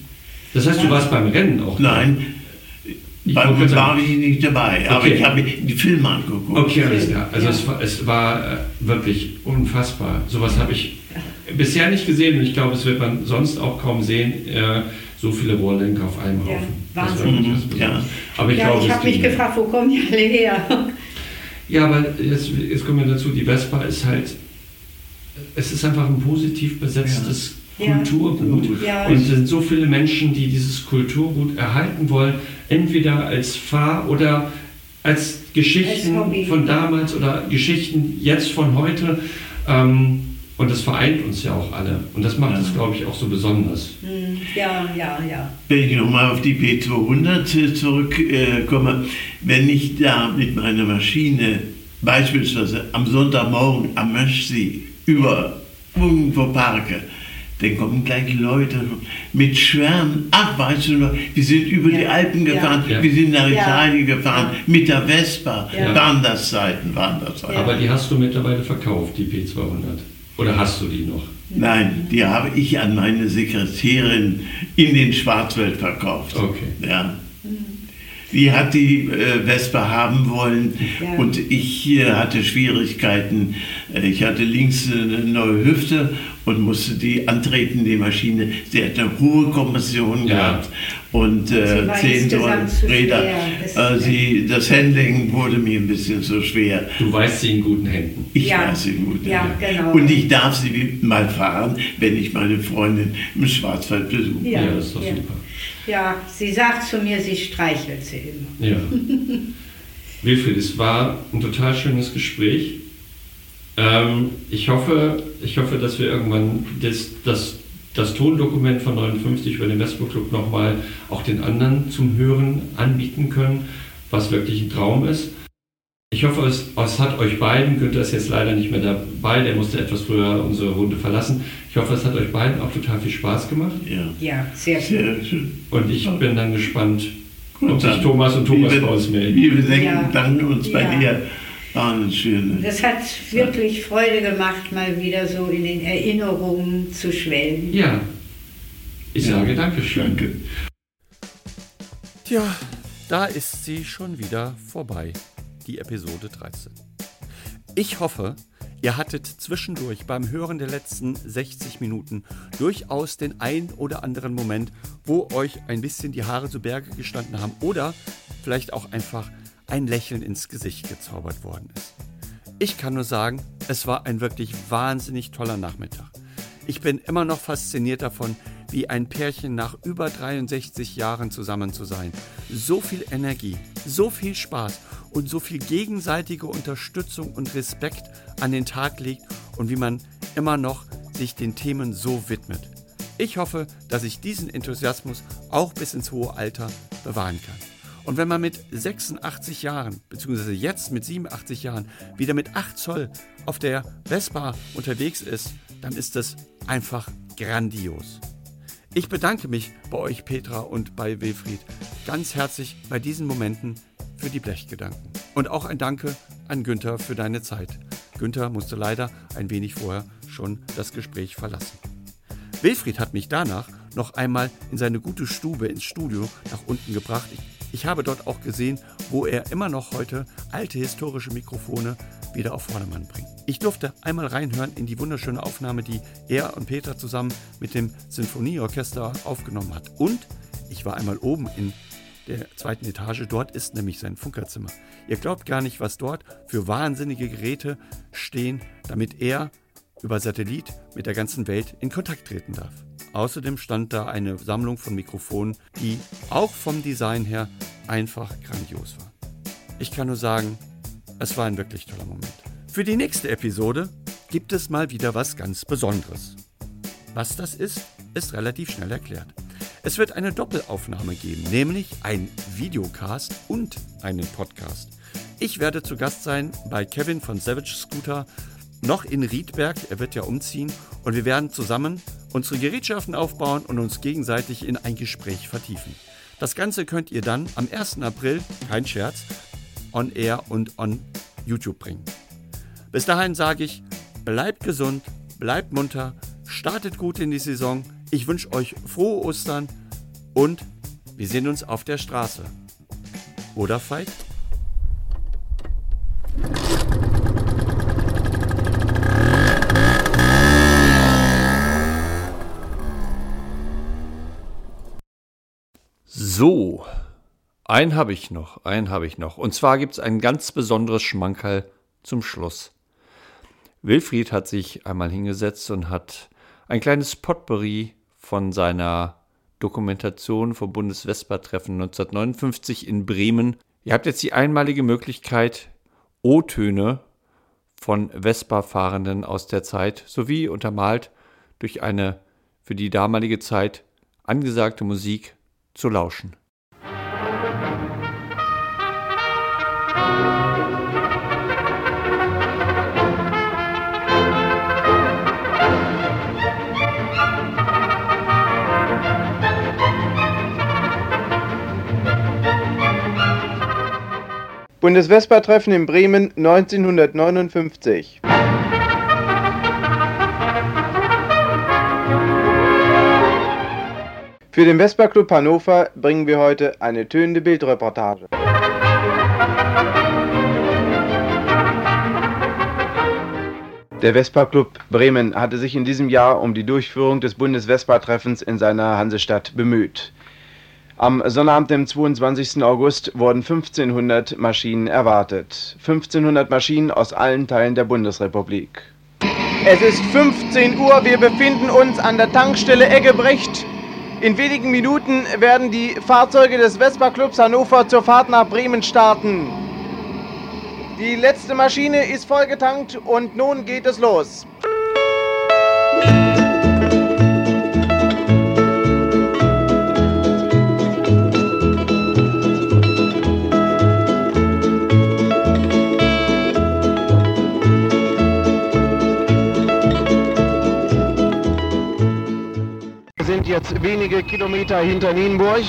Das heißt, du warst beim Rennen auch? Nein, Ich bei sagen- war ich nicht dabei. Aber Okay. ich habe die Filme angeguckt. Okay, alles klar. Also Ja. es war, es war äh, wirklich unfassbar. Sowas habe ich bisher nicht gesehen und ich glaube, es wird man sonst auch kaum sehen. Äh, so viele Rohrlenker auf einem Ja, Haufen. Wahnsinn. ja. Aber ich ja, glaube, ich habe mich gefragt, wo kommen die alle her? Ja, aber jetzt, jetzt kommen wir dazu, die Vespa ist halt, es ist einfach ein positiv besetztes Ja. Kulturgut. Ja. Und es sind so viele Menschen, die dieses Kulturgut erhalten wollen, entweder als Fahr- oder als Geschichten Als von damals oder Geschichten jetzt von heute. Ähm, Und das vereint uns ja auch alle. Und das macht es, glaube ich, auch so besonders. Hm, ja, ja, ja. Wenn ich nochmal auf die P200 zurückkomme, wenn ich da mit meiner Maschine beispielsweise am Sonntagmorgen am Möschsee über irgendwo parke, dann kommen gleich Leute mit Schwärmen. Ach, weißt du noch, wir sind über ja. die Alpen gefahren, ja. wir sind nach ja. Italien gefahren, mit der Vespa. Waren das Zeiten, waren das Zeiten. Aber die hast du mittlerweile verkauft, die P200. Oder hast du die noch? Nein, die habe ich an meine Sekretärin in den Schwarzwald verkauft. Okay. Ja. Die hat die äh, Vespa haben wollen ja. und ich äh, hatte Schwierigkeiten. Äh, ich hatte links eine neue Hüfte und musste die antreten, die Maschine. Sie hat eine hohe Kompression ja. gehabt und äh, zehn Räder. Äh, sie, das Handling wurde mir ein bisschen so schwer. Du weißt sie in guten Händen. Ich ja. weiß sie in guten ja, Händen. Genau. Und ich darf sie mal fahren, wenn ich meine Freundin im Schwarzwald besuche. Ja, das ist doch super. Ja, sie sagt zu mir, sie streichelt sie immer. Ja. Wilfried, es war ein total schönes Gespräch. Ähm, ich, hoffe, ich hoffe, dass wir irgendwann das, das, das Tondokument von 59 über den Westbrook Club nochmal auch den anderen zum Hören anbieten können, was wirklich ein Traum ist. Ich hoffe, es, es, hat euch beiden, Günther ist jetzt leider nicht mehr dabei, der musste etwas früher unsere Runde verlassen. Ich hoffe, es hat euch beiden auch total viel Spaß gemacht. Ja, ja sehr, sehr schön. Und ich bin dann gespannt, ob sich Thomas und Thomas bei uns melden. Wir bedanken ja. danken uns bei ja. dir. War eine schöne. Das hat wirklich Freude gemacht, mal wieder so in den Erinnerungen zu schwelgen. Ja, ich ja. sage Dankeschön. Danke. Tja, da ist sie schon wieder vorbei die Episode 13. Ich hoffe, ihr hattet zwischendurch beim Hören der letzten 60 Minuten durchaus den ein oder anderen Moment, wo euch ein bisschen die Haare zu Berge gestanden haben oder vielleicht auch einfach ein Lächeln ins Gesicht gezaubert worden ist. Ich kann nur sagen, es war ein wirklich wahnsinnig toller Nachmittag. Ich bin immer noch fasziniert davon, wie ein Pärchen nach über 63 Jahren zusammen zu sein. So viel Energie, so viel Spaß und so viel gegenseitige Unterstützung und Respekt an den Tag legt und wie man immer noch sich den Themen so widmet. Ich hoffe, dass ich diesen Enthusiasmus auch bis ins hohe Alter bewahren kann. Und wenn man mit 86 Jahren, beziehungsweise jetzt mit 87 Jahren, wieder mit 8 Zoll auf der Vespa unterwegs ist, dann ist das einfach grandios. Ich bedanke mich bei euch, Petra, und bei Wilfried ganz herzlich bei diesen Momenten für die Blechgedanken. Und auch ein Danke an Günther für deine Zeit. Günther musste leider ein wenig vorher schon das Gespräch verlassen. Wilfried hat mich danach noch einmal in seine gute Stube ins Studio nach unten gebracht. Ich, habe dort auch gesehen, wo er immer noch heute alte historische Mikrofone wieder auf Vordermann bringt. Ich durfte einmal reinhören in die wunderschöne Aufnahme, die er und Peter zusammen mit dem Sinfonieorchester aufgenommen hat. Und ich war einmal oben in der zweiten Etage. Dort ist nämlich sein Funkerzimmer. Ihr glaubt gar nicht, was dort für wahnsinnige Geräte stehen, damit er über Satellit mit der ganzen Welt in Kontakt treten darf. Außerdem stand da eine Sammlung von Mikrofonen, die auch vom Design her einfach grandios war. Ich kann nur sagen, es war ein wirklich toller Moment. Für die nächste Episode gibt es mal wieder was ganz Besonderes. Was das ist, ist relativ schnell erklärt. Es wird eine Doppelaufnahme geben, nämlich ein Videocast und einen Podcast. Ich werde zu Gast sein bei Kevin von Savage Scooter, noch in Riedberg, er wird ja umziehen, und wir werden zusammen unsere Gerätschaften aufbauen und uns gegenseitig in ein Gespräch vertiefen. Das Ganze könnt ihr dann am 1. April, kein Scherz, on Air und on YouTube bringen. Bis dahin sage ich, bleibt gesund, bleibt munter, startet gut in die Saison, ich wünsche euch frohe Ostern und wir sehen uns auf der Straße. Oder Veit? So, einen habe ich noch, einen habe ich noch. Und zwar gibt es ein ganz besonderes Schmankerl zum Schluss. Wilfried hat sich einmal hingesetzt und hat ein kleines Potpourri von seiner Dokumentation vom Bundeswespa-Treffen 1959 in Bremen. Ihr habt jetzt die einmalige Möglichkeit, O-Töne von Vespa-Fahrenden aus der Zeit sowie untermalt durch eine für die damalige Zeit angesagte Musik zu lauschen. Bundesvespa-Treffen in Bremen 1959. Für den Vespa Club Hannover bringen wir heute eine tönende Bildreportage. Der Vespa Club Bremen hatte sich in diesem Jahr um die Durchführung des Bundesvespa-Treffens in seiner Hansestadt bemüht. Am Sonnabend, dem 22. August, wurden 1500 Maschinen erwartet. 1500 Maschinen aus allen Teilen der Bundesrepublik. Es ist 15 Uhr, wir befinden uns an der Tankstelle Eggebrecht. In wenigen Minuten werden die Fahrzeuge des Vespa Clubs Hannover zur Fahrt nach Bremen starten. Die letzte Maschine ist vollgetankt und nun geht es los. Jetzt wenige Kilometer hinter Nienburg.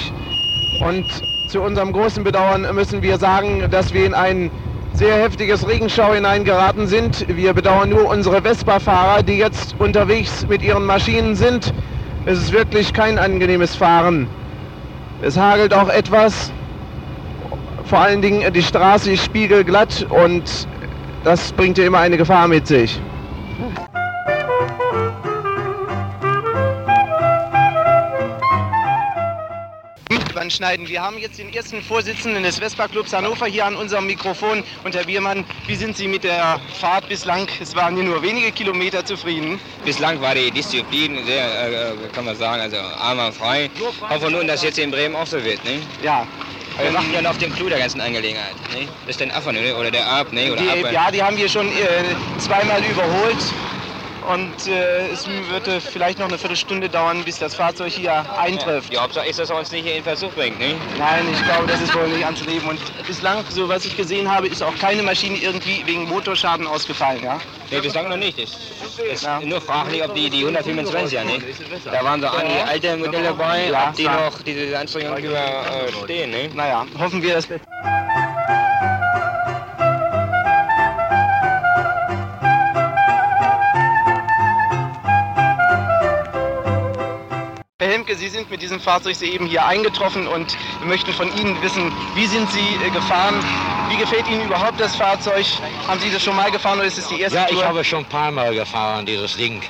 Und zu unserem großen Bedauern müssen wir sagen, dass wir in ein sehr heftiges Regenschau hineingeraten sind. Wir bedauern nur unsere Vespa-Fahrer, die jetzt unterwegs mit ihren Maschinen sind. Es ist wirklich kein angenehmes Fahren. Es hagelt auch etwas. Vor allen Dingen die Straße ist spiegelglatt und das bringt ja immer eine Gefahr mit sich. Anschneiden. Wir haben jetzt den ersten Vorsitzenden des Vespa Clubs Hannover hier an unserem Mikrofon. Und Herr Biermann, wie sind Sie mit der Fahrt bislang? Es waren hier nur wenige Kilometer zufrieden. Bislang war die Disziplin sehr, äh, kann man sagen, also einwandfrei. Hoffen nun, dass jetzt in Bremen auch so wird. Ne? Ja. Wir machen ja auf den Clou der ganzen Angelegenheit. Ne? Das ist der Affe ne? oder der Ab. Ne? Oder die, Ab, ja, die haben wir schon äh, zweimal überholt. Und äh, es wird äh, vielleicht noch eine Viertelstunde dauern, bis das Fahrzeug hier eintrifft. Ja, Hauptsache ist, dass er uns nicht hier in Versuch bringt, ne? Nein, ich glaube, das ist wohl nicht anzunehmen. Und bislang, so was ich gesehen habe, ist auch keine Maschine irgendwie wegen Motorschaden ausgefallen, ja? Nee, bislang noch nicht. Es ist ja. nur fraglich, ob die, die 125er, ne? Da waren so einige alte Modelle dabei, ja, ob die noch diese Anstrengungen überstehen, ne? Naja, hoffen wir das Hemke, Sie sind mit diesem Fahrzeug soeben hier eingetroffen und wir möchten von Ihnen wissen, wie sind Sie äh, gefahren? Wie gefällt Ihnen überhaupt das Fahrzeug? Haben Sie das schon mal gefahren oder ist es die erste ja, Tour? Ja, ich habe schon ein paar Mal gefahren, dieses Ding.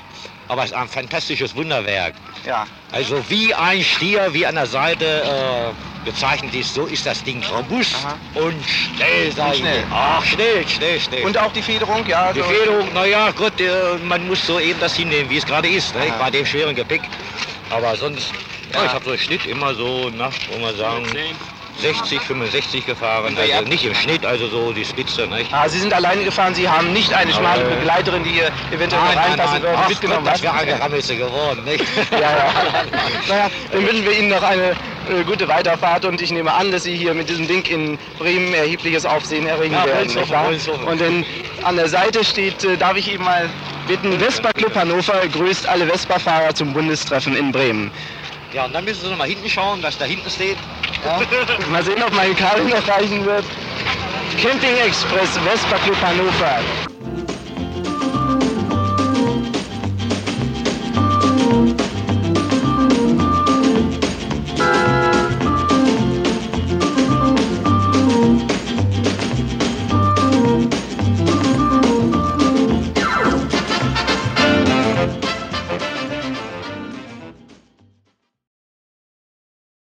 Aber es ist ein fantastisches Wunderwerk. Ja. Also wie ein Stier, wie an der Seite äh, gezeichnet ist, so ist das Ding robust Aha. und schnell, sag schnell. Ach, schnell, schnell, schnell. Und auch die Federung, ja? Die Federung, naja, gut, äh, man muss so eben das hinnehmen, wie es gerade ist, ne? bei dem schweren Gepäck. Aber sonst, ja. Ich habe so einen Schnitt immer so, na, wo man sagen, 60, 65 gefahren, also nicht im Schnitt, also so die Spitze. Nicht? Ah, Sie sind alleine gefahren, Sie haben nicht eine schmale Aber, Begleiterin, die hier eventuell nein, reinpassen würde, mitgenommen. Gott, das wäre eine Rammelste geworden, nicht? ja, ja. naja, dann wünschen wir Ihnen noch eine äh, gute Weiterfahrt und ich nehme an, dass Sie hier mit diesem Ding in Bremen erhebliches Aufsehen erregen ja, werden. Hoffen, und denn an der Seite steht, äh, darf ich eben mal bitten, Vespa Club Hannover grüßt alle Vespa-Fahrer zum Bundestreffen in Bremen. Ja, und dann müssen Sie noch mal hinten schauen, was da hinten steht. Ja. mal sehen, ob meine Karte noch reichen wird. Camping Express Vespa Club Hannover.